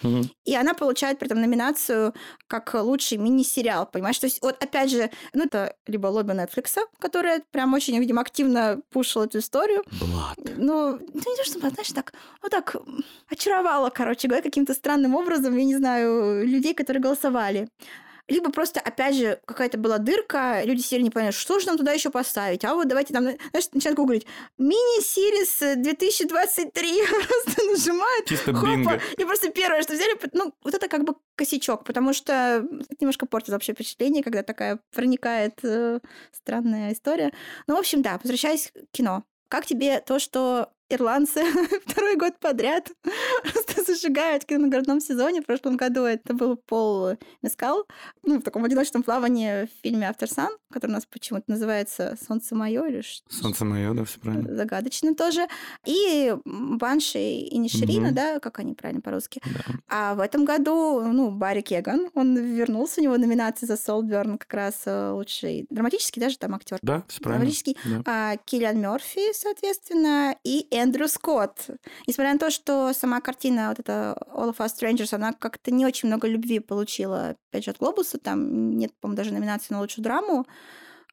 И она получает при этом номинацию как лучший мини-сериал, понимаешь? То есть вот опять же, ну это либо лобби Netflix, которая прям очень, видимо, активно пушила эту историю. Блад. Ну, ну не то, что, знаешь, так, вот так очаровала, короче говоря, каким-то странным образом, я не знаю, людей, которые голосовали. Либо просто, опять же, какая-то была дырка, люди сидели не поняли, что же нам туда еще поставить. А вот давайте там, знаешь, начинают гуглить. Мини-сирис 2023. Просто нажимают. Чисто Хопа. бинго. И просто первое, что взяли, ну, вот это как бы косячок, потому что это немножко портит вообще впечатление, когда такая проникает э, странная история. Ну, в общем, да, возвращаясь к кино. Как тебе то, что ирландцы второй год подряд просто зажигают в кинонаградном сезоне? В прошлом году это был Пол Мескал, ну, в таком одиночном плавании в фильме «After Sun», который у нас почему-то называется «Солнце мое» или что Солнце мое, да, все правильно. загадочно тоже. И Банши и Ниширина, Мгм. да, как они правильно по-русски. Да. А в этом году, ну, Барри Кеган, он вернулся, у него номинация за Солберн как раз э, лучший драматический даже там актер. Да, все правильно. Драматический. Да. А, Киллиан Мерфи, соответственно, и Эндрю Скотт. Несмотря на то, что сама картина, вот эта All of Us Strangers, она как-то не очень много любви получила, опять же, от Глобуса, там нет, по-моему, даже номинации на лучшую драму,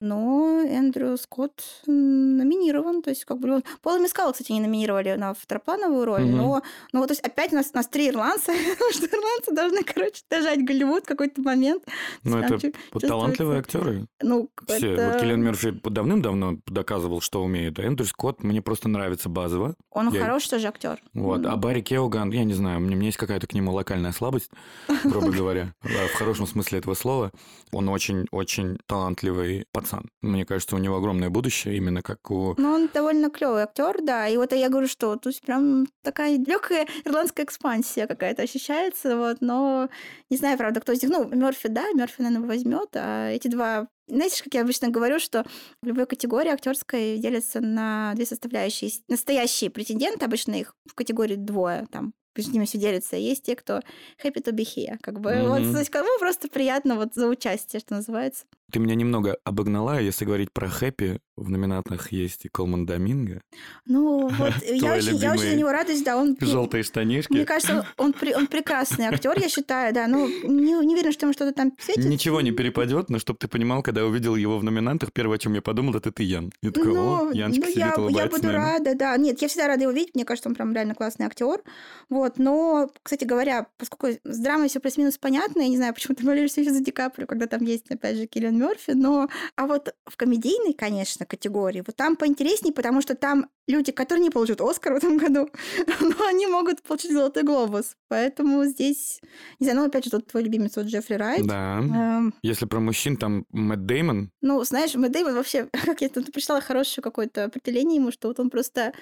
но Эндрю Скотт номинирован, то есть как бы... он- Пола Мискала, кстати, не номинировали на второплановую роль, Мгм. но, но вот то есть опять у нас, у нас три ирландца, потому что ирландцы должны, короче, дожать Голливуд в какой-то момент. Ну, это талантливые актеры. Ну, Все. это- Вот Киллиан Мерфи давным-давно доказывал, что умеет. А Эндрю Скотт мне просто нравится базово. Он Я- хороший тоже актер. Вот. А Барри Кеоган, я не знаю, у меня, у меня есть какая-то к нему локальная слабость, грубо говоря, в хорошем смысле этого слова. Он очень-очень талантливый пацан. Мне кажется, у него огромное будущее, именно как у... Ну, он довольно клевый актер, да. И вот я говорю, что тут прям такая легкая ирландская экспансия какая-то ощущается, вот, но не знаю, правда, кто из них. Ну, Мерфи, да, Мерфи, наверное, возьмет, а эти два знаете, как я обычно говорю, что в любой категории актерской делятся на две составляющие. Настоящие претенденты, обычно их в категории двое, там между ними все делится. Есть те, кто happy to be here. Как бы, вот, Мгм. то есть, кому просто приятно вот за участие, что называется. Ты меня немного обогнала, если говорить про хэппи, в номинатах есть и Колман Доминго, Ну, вот, я очень, я очень за него радуюсь, да, он... желтые штанишки. Мне кажется, он, при- он прекрасный актер, я считаю, да. Ну, не, не уверена, что ему что-то там светит. Ничего не перепадет, но чтобы ты понимал, когда я увидел его в номинантах, первое, о чем я подумал, это ты, Ян. Я такой, Ну, о, Янчик ну, сидит, я, я улыбается, буду наверное. рада, да. Нет, я всегда рада его видеть. Мне кажется, он прям реально классный актер. Вот, но, кстати говоря, поскольку с драмой все плюс-минус понятно, я не знаю, почему ты болеешь все за Ди Каприо, когда там есть, опять же, Киллиан Мерфи, но... А вот в комедийной, конечно, категории, вот там поинтереснее, потому что там люди, которые не получат Оскар в этом году, но они могут получить Золотой Глобус. Поэтому здесь, не знаю, ну, опять же, тут твой любимец, вот Джеффри Райт. Да. Эм, Если про мужчин, там Мэтт Деймон, ну, знаешь, Мэтт Дэймон вообще, как я тут прочитала хорошее какое-то определение ему, что вот он просто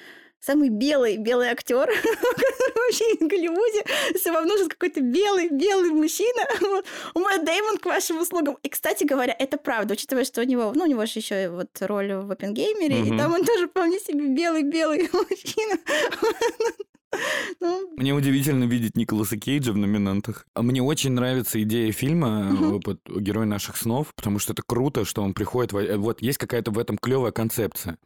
самый белый, белый актер, вообще в Голливуде. Если вам нужен какой-то белый, белый мужчина, у Мэтт Дэймон к вашим услугам. И, кстати говоря, это правда, учитывая, что у него, ну, у него же еще вот роль в Оппенгеймере, и там он тоже вполне себе белый-белый мужчина. Ну, Мне удивительно видеть Николаса Кейджа в номинантах. А мне очень нравится идея фильма Мгм. э, «Герой наших снов», потому что это круто, что он приходит... во- э, Вот есть какая-то в этом клевая концепция.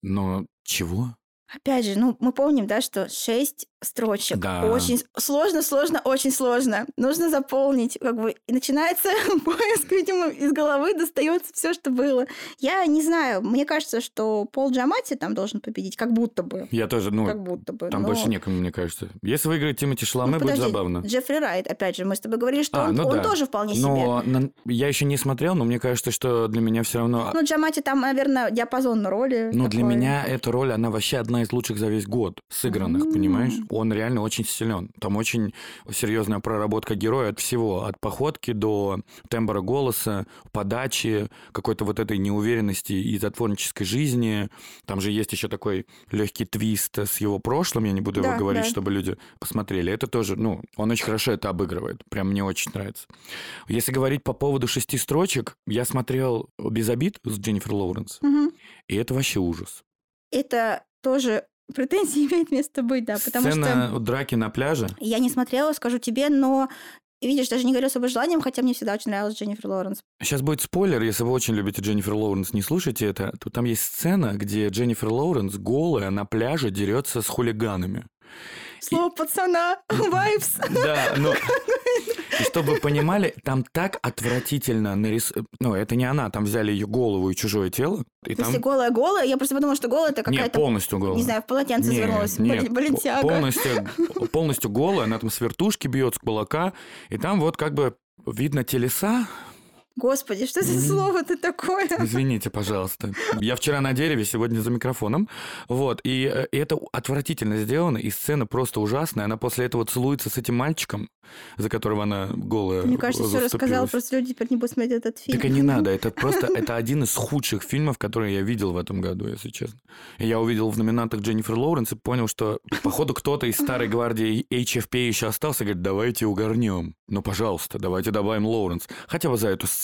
Но чего? Опять же, ну, мы помним, да, что шесть строчек. Да. Очень сложно, сложно, очень сложно. Нужно заполнить, как бы, и начинается поиск, видимо, из головы достается все, что было. Я не знаю, мне кажется, что Пол Джамати там должен победить, как будто бы. Я тоже, ну, как будто бы. там но- больше некому, мне кажется. Если выиграет Тимати Шаломе, Ну, будет подожди, забавно. Джеффри Райт, опять же, мы с тобой говорили, что А, он, ну он да. тоже вполне себе. Но на- я еще не смотрел, но мне кажется, что для меня все равно... Ну, Джамати там, наверное, диапазон роли. Ну, для меня эта роль, она вообще одна из лучших за весь год сыгранных, М. понимаешь? Он реально очень силен. Там очень серьезная проработка героя от всего. От походки до тембра голоса, подачи, какой-то вот этой неуверенности и затворнической жизни. Там же есть еще такой легкий твист с его прошлым, я не буду Да, его говорить, да. чтобы люди посмотрели. Это тоже, ну, он очень хорошо это обыгрывает. Прям мне очень нравится. Если говорить по поводу шести строчек, я смотрел «Без обид» с Дженнифер Лоуренс, Мгм. и это вообще ужас. Это тоже претензии имеет место быть, да, потому Сцена что драки на пляже. я не смотрела, скажу тебе, но видишь, даже не говорю особо желанием, хотя мне всегда очень нравилась Дженнифер Лоуренс. Сейчас будет спойлер, если вы очень любите Дженнифер Лоуренс, не слушайте это. То там есть сцена, где Дженнифер Лоуренс голая на пляже дерется с хулиганами. Слово пацана, vibes. Да. И чтобы вы понимали, там так отвратительно нарис... Ну, это не она, там взяли ее голову и чужое тело. И там... Если голая-голая, я просто подумала, что голая это Нет, какая-то, полностью голая. не знаю, в полотенце Нет, завернулась, нет, по- полностью, полностью голая, она там с вертушки бьет, с кулака, и там вот как бы видно телеса. Господи, что за слово-то такое? Извините, пожалуйста. Я вчера на дереве, сегодня за микрофоном. Вот, и э, это отвратительно сделано, и сцена просто ужасная. Она после этого целуется с этим мальчиком, за которого она голая Мне кажется, все рассказала, заступилась. просто люди теперь не будут смотреть этот фильм. Так и не надо, это просто это один из худших фильмов, которые я видел в этом году, если честно. И я увидел в номинантах Дженнифер Лоуренс и понял, что, походу, кто-то из старой гвардии HFP еще остался, говорит, давайте угорнем. Ну, пожалуйста, давайте добавим Лоуренс. Хотя бы за эту сцену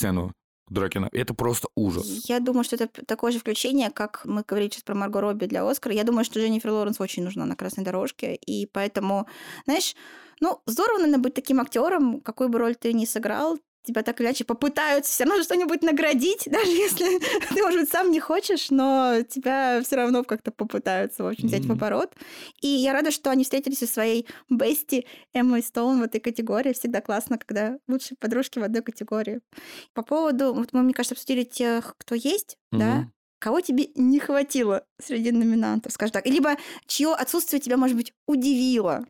Дракина. Это просто ужас. Я думаю, что это такое же включение, как мы говорили сейчас про Марго Робби для Оскара. Я думаю, что Дженнифер Лоуренс очень нужна на красной дорожке. И поэтому, знаешь, ну, здорово, наверное, быть таким актером, какую бы роль ты ни сыграл, тебя так или иначе попытаются все равно что-нибудь наградить, даже если ты, может быть, сам не хочешь, но тебя все равно как-то попытаются, в общем, взять в Мгм. оборот. И я рада, что они встретились со своей бести Эммой Стоун в этой категории. Всегда классно, когда лучшие подружки в одной категории. По поводу, вот мы, мне кажется, обсудили тех, кто есть, да? Мгм. Кого тебе не хватило среди номинантов, скажем так? Либо чье отсутствие тебя, может быть, удивило?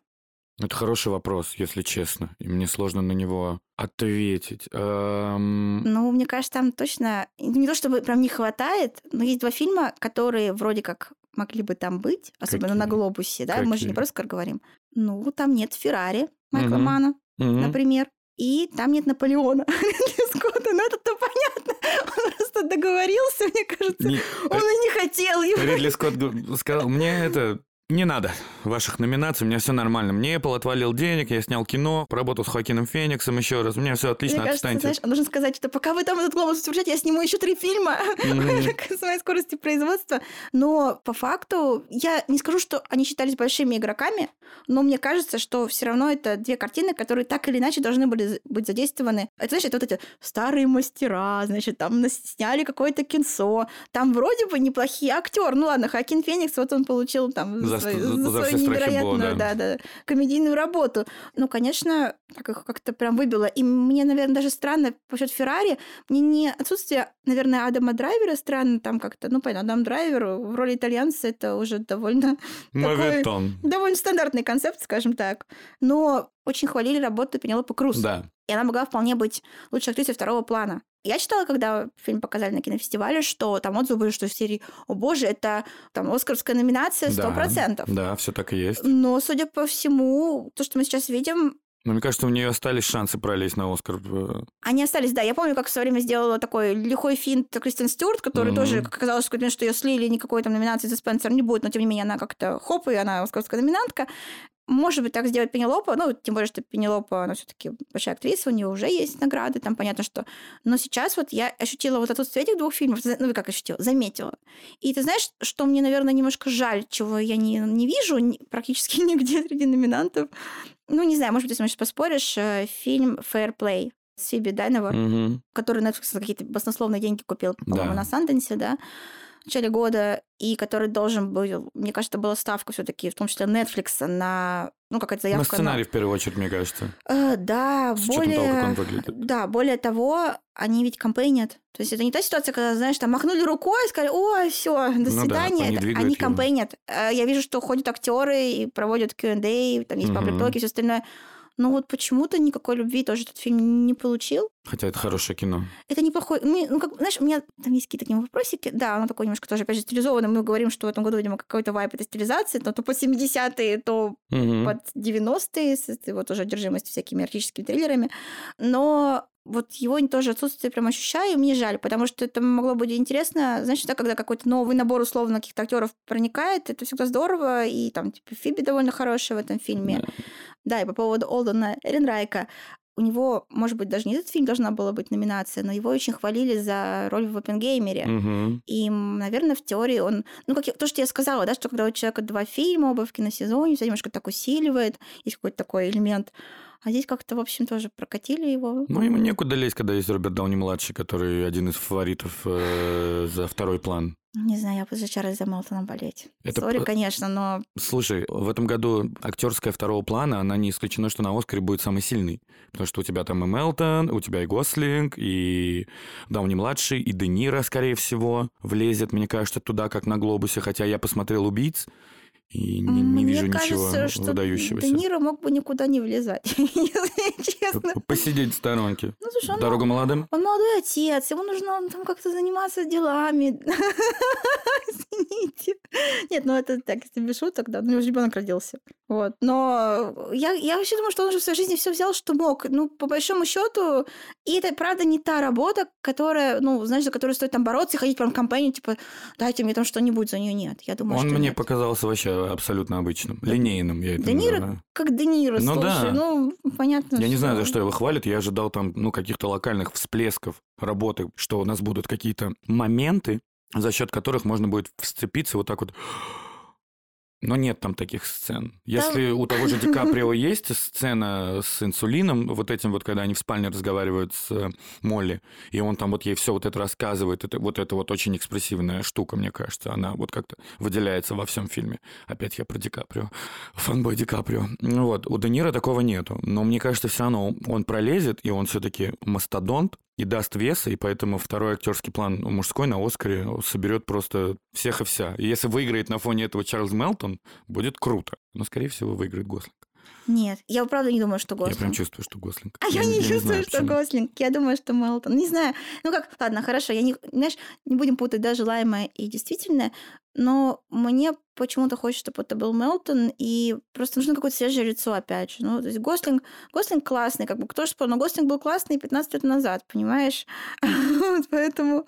Это хороший вопрос, если честно. И мне сложно на него ответить. Эм, Ну, мне кажется, там точно не то чтобы прям не хватает, но есть два фильма, которые вроде как могли бы там быть, особенно на Какие? глобусе, да? Мы же не Какие? про Оскар говорим. Ну, там нет Феррари Майкла Мгм. Мана, мгм. например. И там нет Наполеона Скотта. Ну, это-то понятно. Он просто договорился, мне кажется. Не- Он и не хотел его. Ридли Скотт сказал, мне это не надо ваших номинаций, у меня все нормально. Мне Apple отвалил денег, я снял кино, поработал с Хоакином Фениксом еще раз, у меня все отлично, Мне кажется, отстаньте. знаешь, должен сказать, что пока вы там этот глобус утверждаете, я сниму еще три фильма к своей скорости производства. Но по факту я не скажу, что они считались большими игроками, но мне кажется, что все равно это две картины, которые так или иначе должны были быть задействованы. Это, знаешь, это вот эти старые мастера, значит, там сняли какое-то кинцо, там вроде бы неплохие актеры. Ну ладно, Хакин Феникс, вот он получил там За свою, за- за свою невероятную, Бога. да, да, комедийную работу. Ну, конечно, так их как-то прям выбило. И мне, наверное, даже странно по счету Феррари. Мне не отсутствие, наверное, Адама Драйвера странно там как-то. Ну, понятно, Адам Драйвер в роли итальянца это уже довольно, Моветон. довольно стандартный концепт, скажем так. Но очень хвалили работу Пенелопы Круз. Да. И она могла вполне быть лучшей актрисой второго плана. Я читала, когда фильм показали на кинофестивале, что там отзывы были, что из серии «О боже, это там оскаровская номинация 100%. Да, все так и есть. Но, судя по всему, то, что мы сейчас видим, Но мне кажется, у нее остались шансы пролезть на Оскар. э, они остались, да. Я помню, как в свое время сделала такой лихой финт Кристин Стюарт, который Мгм. тоже, как оказалось, в что ее слили, никакой там номинации за Спенсер не будет, но тем не менее она как-то хоп, и она оскаровская номинантка. Может быть, так сделать Пенелопа, ну, тем более, что Пенелопа, она все таки большая актриса, у нее уже есть награды, там понятно, что... Но сейчас вот я ощутила вот отсутствие этих двух фильмов, ну, как ощутила, заметила. И ты знаешь, что мне, наверное, немножко жаль, чего я не, не вижу практически нигде среди номинантов. Ну, не знаю, может быть, если мы сейчас поспоришь, э, фильм «Fair Play» с Фиби Дайнова, мгм. который Netflix за какие-то баснословные деньги купил, по-моему, Да. на Санденсе, да. В начале года, и который должен был, мне кажется, была ставка все таки в том числе Netflix, на ну, какая-то заявка. На сценарий, на... в первую очередь, мне кажется. Э, да, С более... того, как он выглядит. Да, более того, они ведь кампейнят. То есть это не та ситуация, когда, знаешь, там махнули рукой, сказали, о, все, до свидания. Ну, да, они, они кампейнят. Э, я вижу, что ходят актеры и проводят Q&A, там есть паблик-токи и все остальное. Но вот почему-то никакой любви тоже этот фильм не получил. Хотя это хорошее кино. Это неплохое. Ну, как, знаешь, у меня там есть какие-то к нему вопросики. Да, оно такое немножко тоже, опять же, стилизовано. Мы говорим, что в этом году, видимо, какой-то вайп этой стилизации. То, то под 70-е, то угу. под 90-е, с вот уже одержимость всякими артическими триллерами. Но вот его тоже отсутствие прям ощущаю, и мне жаль, потому что это могло быть интересно, знаешь, да, когда какой-то новый набор условно каких-то актеров проникает, это всегда здорово, и там, типа, Фиби довольно хорошая в этом фильме. Да, да и по поводу Олдена Эренрайка, у него, может быть, даже не этот фильм должна была быть номинация, но его очень хвалили за роль в Оппенгеймере. Угу. И, наверное, в теории он... Ну, как я, то, что я сказала, да, что когда у человека два фильма оба в киносезоне, все немножко так усиливает, есть какой-то такой элемент а здесь как-то, в общем, тоже прокатили его. Ну, ему некуда лезть, когда есть Роберт Дауни-младший, который один из фаворитов э, за второй план. Не знаю, я буду за Чарльза Мелтона болеть. Это... Сори, конечно, но... Слушай, в этом году актерская второго плана, она не исключена, что на Оскаре будет самый сильный. Потому что у тебя там и Мелтон, у тебя и Гослинг, и Дауни-младший, и Де Ниро, скорее всего, влезет, мне кажется, туда, как на Глобусе. Хотя я посмотрел «Убийц», и не, не вижу кажется, ничего что выдающегося. Де Ниро мог бы никуда не влезать, честно. Посидеть в сторонке. Ну, слушай, он Дорога молодым? Он молодой отец, ему нужно там как-то заниматься делами. Извините. Нет, ну это так, если без шуток, да, ну, у него ребенок родился. Вот. Но я, я вообще думаю, что он уже в своей жизни все взял, что мог. Ну, по большому счету, и это, правда, не та работа, которая, ну, знаешь, за которую стоит там бороться и ходить прям в компанию, типа, дайте мне там что-нибудь, за нее нет. Я думаю, Он мне нет. показался вообще абсолютно обычным, линейным, я это Де Ниро называю. как Де Ниро, ну, слушай, да. ну, понятно. Я что... не знаю, за что его хвалят, я ожидал там, ну, каких-то локальных всплесков работы, что у нас будут какие-то моменты, за счет которых можно будет вцепиться вот так вот но нет там таких сцен. Если там... у того же Ди Каприо есть сцена с инсулином, вот этим вот, когда они в спальне разговаривают с э, Молли, и он там вот ей все вот это рассказывает, это вот это вот очень экспрессивная штука, мне кажется, она вот как-то выделяется во всем фильме. Опять я про Ди Каприо, фанбой Ди Каприо. Ну вот, у Де Ниро такого нету, но мне кажется, все равно он пролезет, и он все-таки мастодонт, и даст веса, и поэтому второй актерский план мужской на Оскаре соберет просто всех и вся. И если выиграет на фоне этого Чарльз Мелтон, будет круто. Но, скорее всего, выиграет Гослинг. Нет, я правда не думаю, что Гослинг. Я прям чувствую, что Гослинг. А я, я не я чувствую, не знаю, что почему. Гослинг. Я думаю, что Мелтон. Не знаю. Ну как, ладно, хорошо. Я не, знаешь, не будем путать да, желаемое и действительное, но мне почему-то хочется, чтобы это был Мелтон, и просто нужно какое-то свежее лицо, опять же. Ну, то есть Гослинг, Гослинг классный, как бы кто же спорил, но Гослинг был классный 15 лет назад, понимаешь? Поэтому,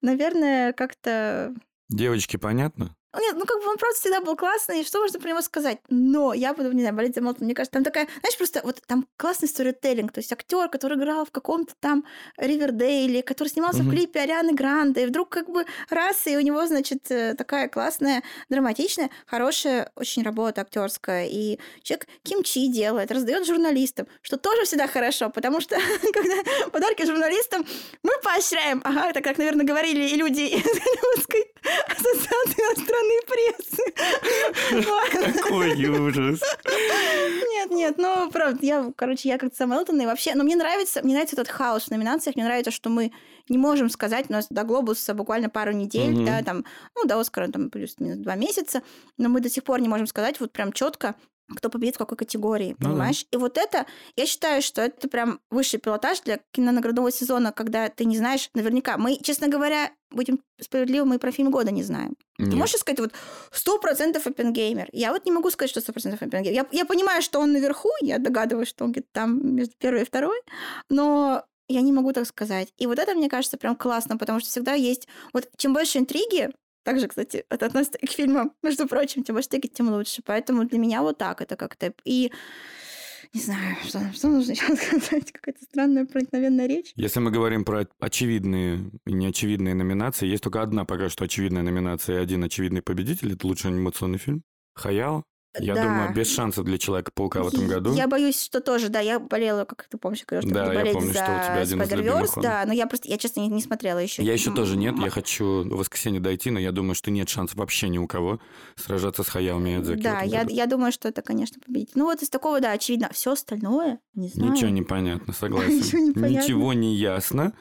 наверное, как-то... Девочки, понятно? Нет, ну как бы он просто всегда был классный, что можно про него сказать? Но я буду, не знаю, болеть за Мелтон. Мне кажется, там такая, знаешь, просто вот там классный сторителлинг, то есть актер, который играл в каком-то там Ривердейле, который снимался угу. в клипе Арианы Гранде, и вдруг как бы раз, и у него, значит, э, такая классная, драматичная, хорошая очень работа актерская. И человек кимчи делает, раздает журналистам, что тоже всегда хорошо, потому что когда подарки журналистам мы поощряем. Ага, так как, наверное, говорили и люди из Голливудской ассоциации иностранной прессы. Какой ужас. Нет, нет, ну, правда, я, короче, я как-то и вообще, но мне нравится, мне нравится этот хаос в номинациях, мне нравится, что мы не можем сказать, у нас до Глобуса буквально пару недель, да, там, ну, до Оскара там плюс-минус два месяца, но мы до сих пор не можем сказать вот прям четко, кто победит в какой категории, понимаешь? Ну, да. И вот это, я считаю, что это прям высший пилотаж для кинонаградного сезона, когда ты не знаешь наверняка. Мы, честно говоря, будем справедливы, мы про фильм года не знаем. Нет. Ты можешь сказать вот сто процентов Оппенгеймер? Я вот не могу сказать, что сто процентов Оппенгеймер. Я, я понимаю, что он наверху, я догадываюсь, что он где-то там между первой и второй, но я не могу так сказать. И вот это, мне кажется, прям классно, потому что всегда есть... Вот чем больше интриги, также, кстати, это относится и к фильмам, между прочим, тем больше тыкать, тем лучше. Поэтому для меня вот так это как-то... И не знаю, что, что нужно сейчас сказать, какая-то странная проникновенная речь. Если мы говорим про очевидные и неочевидные номинации, есть только одна пока что очевидная номинация и один очевидный победитель. Это лучший анимационный фильм. Хаяо. Я Да. думаю, без шансов для Человека-паука в этом году. Я боюсь, что тоже, да, я болела, как ты помнишь, говорила, что Да, буду я помню, за что у тебя один из Spider-Verse, любимых он. да, но я просто, я честно не, не смотрела еще. Я еще тоже нет, я хочу в воскресенье дойти, но я думаю, что нет шансов вообще ни у кого сражаться с Хаяо Миядзаки. Да, я, году. я думаю, что это, конечно, победитель. Ну вот из такого, да, очевидно. Все остальное, не знаю. Ничего не понятно, согласен. Ничего не понятно. Ничего не ясно.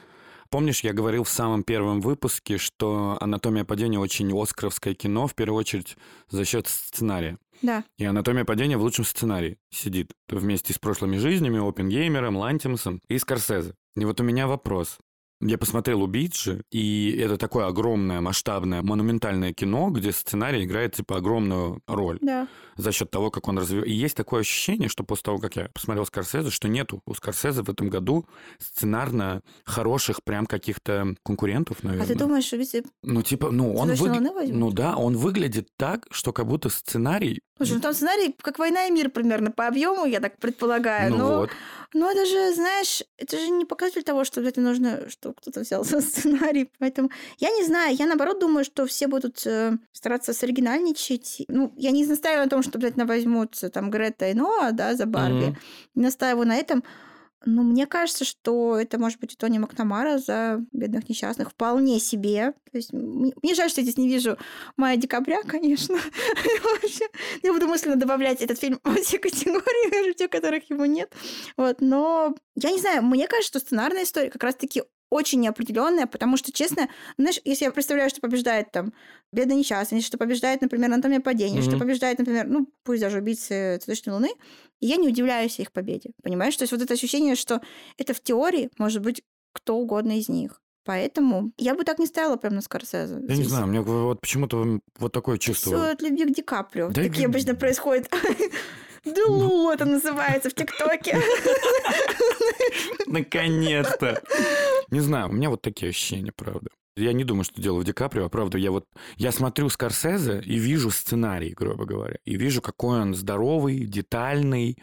Помнишь, я говорил в самом первом выпуске, что «Анатомия падения» очень оскаровское кино, в первую очередь за счет сценария. Да. И «Анатомия падения» в лучшем сценарии сидит вместе с прошлыми жизнями, Опенгеймером, Лантимусом и Скорсезе. И вот у меня вопрос. Я посмотрел «Убийцы», и это такое огромное, масштабное, монументальное кино, где сценарий играет, типа, огромную роль Да. за счет того, как он развивается. И есть такое ощущение, что после того, как я посмотрел Скорсезе, что нету у Скорсезе в этом году сценарно хороших прям каких-то конкурентов, наверное. А ты думаешь, что если... Ну, типа, ну, он возьмут? Ну да, он выглядит так, что как будто сценарий... Слушай, ну там сценарий как «Война и мир» примерно по объему, я так предполагаю. ну но, вот. но это же, знаешь, это же не показатель того, что это нужно, что кто-то взял за сценарий. Поэтому я не знаю, я наоборот думаю, что все будут э, стараться соригинальничать. Ну, я не настаиваю на том, что обязательно возьмут э, там Грета и Ноа, да, за Барби. Мгм. Не настаиваю на этом. Но мне кажется, что это может быть и Тони Макнамара за бедных несчастных вполне себе. То есть мне жаль, что я здесь не вижу Мая Декабря, конечно. Вообще, Я буду мысленно добавлять этот фильм во все категории, даже те, которых ему нет. Вот, но я не знаю, мне кажется, что сценарная история как раз-таки очень неопределенная, потому что, честно, знаешь, если я представляю, что побеждает там бедный несчастный, что побеждает, например, анатомия падения, что Мгм. побеждает, например, ну, пусть даже убийцы цветочной луны, и я не удивляюсь их победе. Понимаешь? То есть вот это ощущение, что это в теории может быть кто угодно из них. Поэтому я бы так не ставила прям на Скорсезе. Я не знаю, меня вот почему-то вот такое чувство. Все от любви к Ди Каприо. Да Такие г- обычно происходят. Делу это называется в ТикТоке. Наконец-то! Не знаю, у меня вот такие ощущения, правда. Я не думаю, что дело в Ди Каприо, а правда, я вот... Я смотрю Скорсезе и вижу сценарий, грубо говоря, и вижу, какой он здоровый, детальный,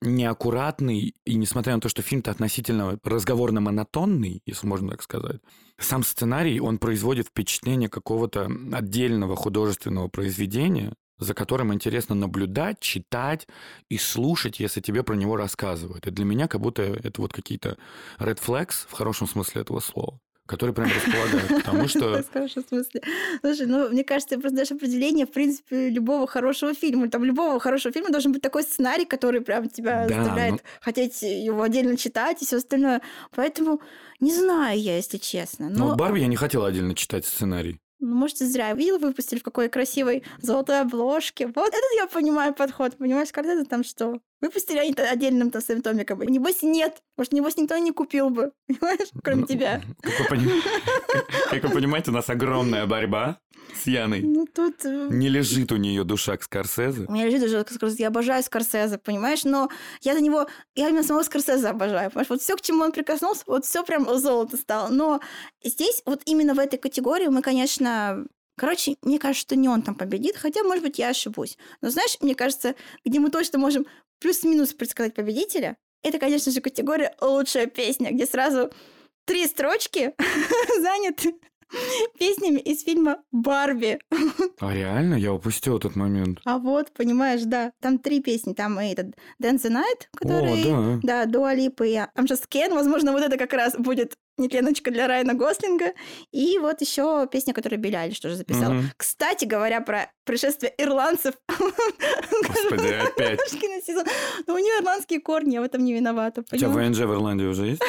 неаккуратный, и несмотря на то, что фильм-то относительно разговорно-монотонный, если можно так сказать, сам сценарий, он производит впечатление какого-то отдельного художественного произведения, за которым интересно наблюдать, читать и слушать, если тебе про него рассказывают. И для меня как будто это вот какие-то red flags в хорошем смысле этого слова, которые прям располагают, потому что... В хорошем смысле. Слушай, ну, мне кажется, просто даешь определение, в принципе, любого хорошего фильма. Там любого хорошего фильма должен быть такой сценарий, который прям тебя Да, заставляет ну- хотеть его отдельно читать и все остальное. Поэтому не знаю я, если честно. Ну, Но, вот Барби я не хотела отдельно читать сценарий. Ну, может, зря. Видел, выпустили в какой красивой золотой обложке. Вот этот я понимаю подход. Понимаешь, когда это там что? Выпустили они отдельным там своим томиком. Небось, нет. Может, небось, никто не купил бы. Понимаешь, кроме Ну, тебя. Как вы, поним- как вы понимаете, у нас огромная борьба с Яной. Ну, тут... э, Не лежит у нее душа к Скорсезе. У меня лежит уже Скорсезе. Я обожаю Скорсезе, понимаешь? Но я за него... Я именно самого Скорсезе обожаю. Понимаешь? Вот все, к чему он прикоснулся, вот все прям золото стало. Но здесь, вот именно в этой категории мы, конечно... Короче, мне кажется, что не он там победит, хотя, может быть, я ошибусь. Но знаешь, мне кажется, где мы точно можем плюс-минус предсказать победителя, это, конечно же, категория «Лучшая песня», где сразу три строчки заняты песнями из фильма «Барби». А реально? Я упустил этот момент. А вот, понимаешь, да, там три песни. Там и этот Dance the Night, который... О, да. Да, Дуа Липа и I'm Just Ken. Возможно, вот это как раз будет нетленочка для Райана Гослинга. И вот еще песня, которую Билли Айлиш тоже записала. Мгм. Кстати говоря, про пришествие ирландцев. Господи, опять. Но у нее ирландские корни, я в этом не виновата. У тебя? ВНЖ в Ирландии уже есть?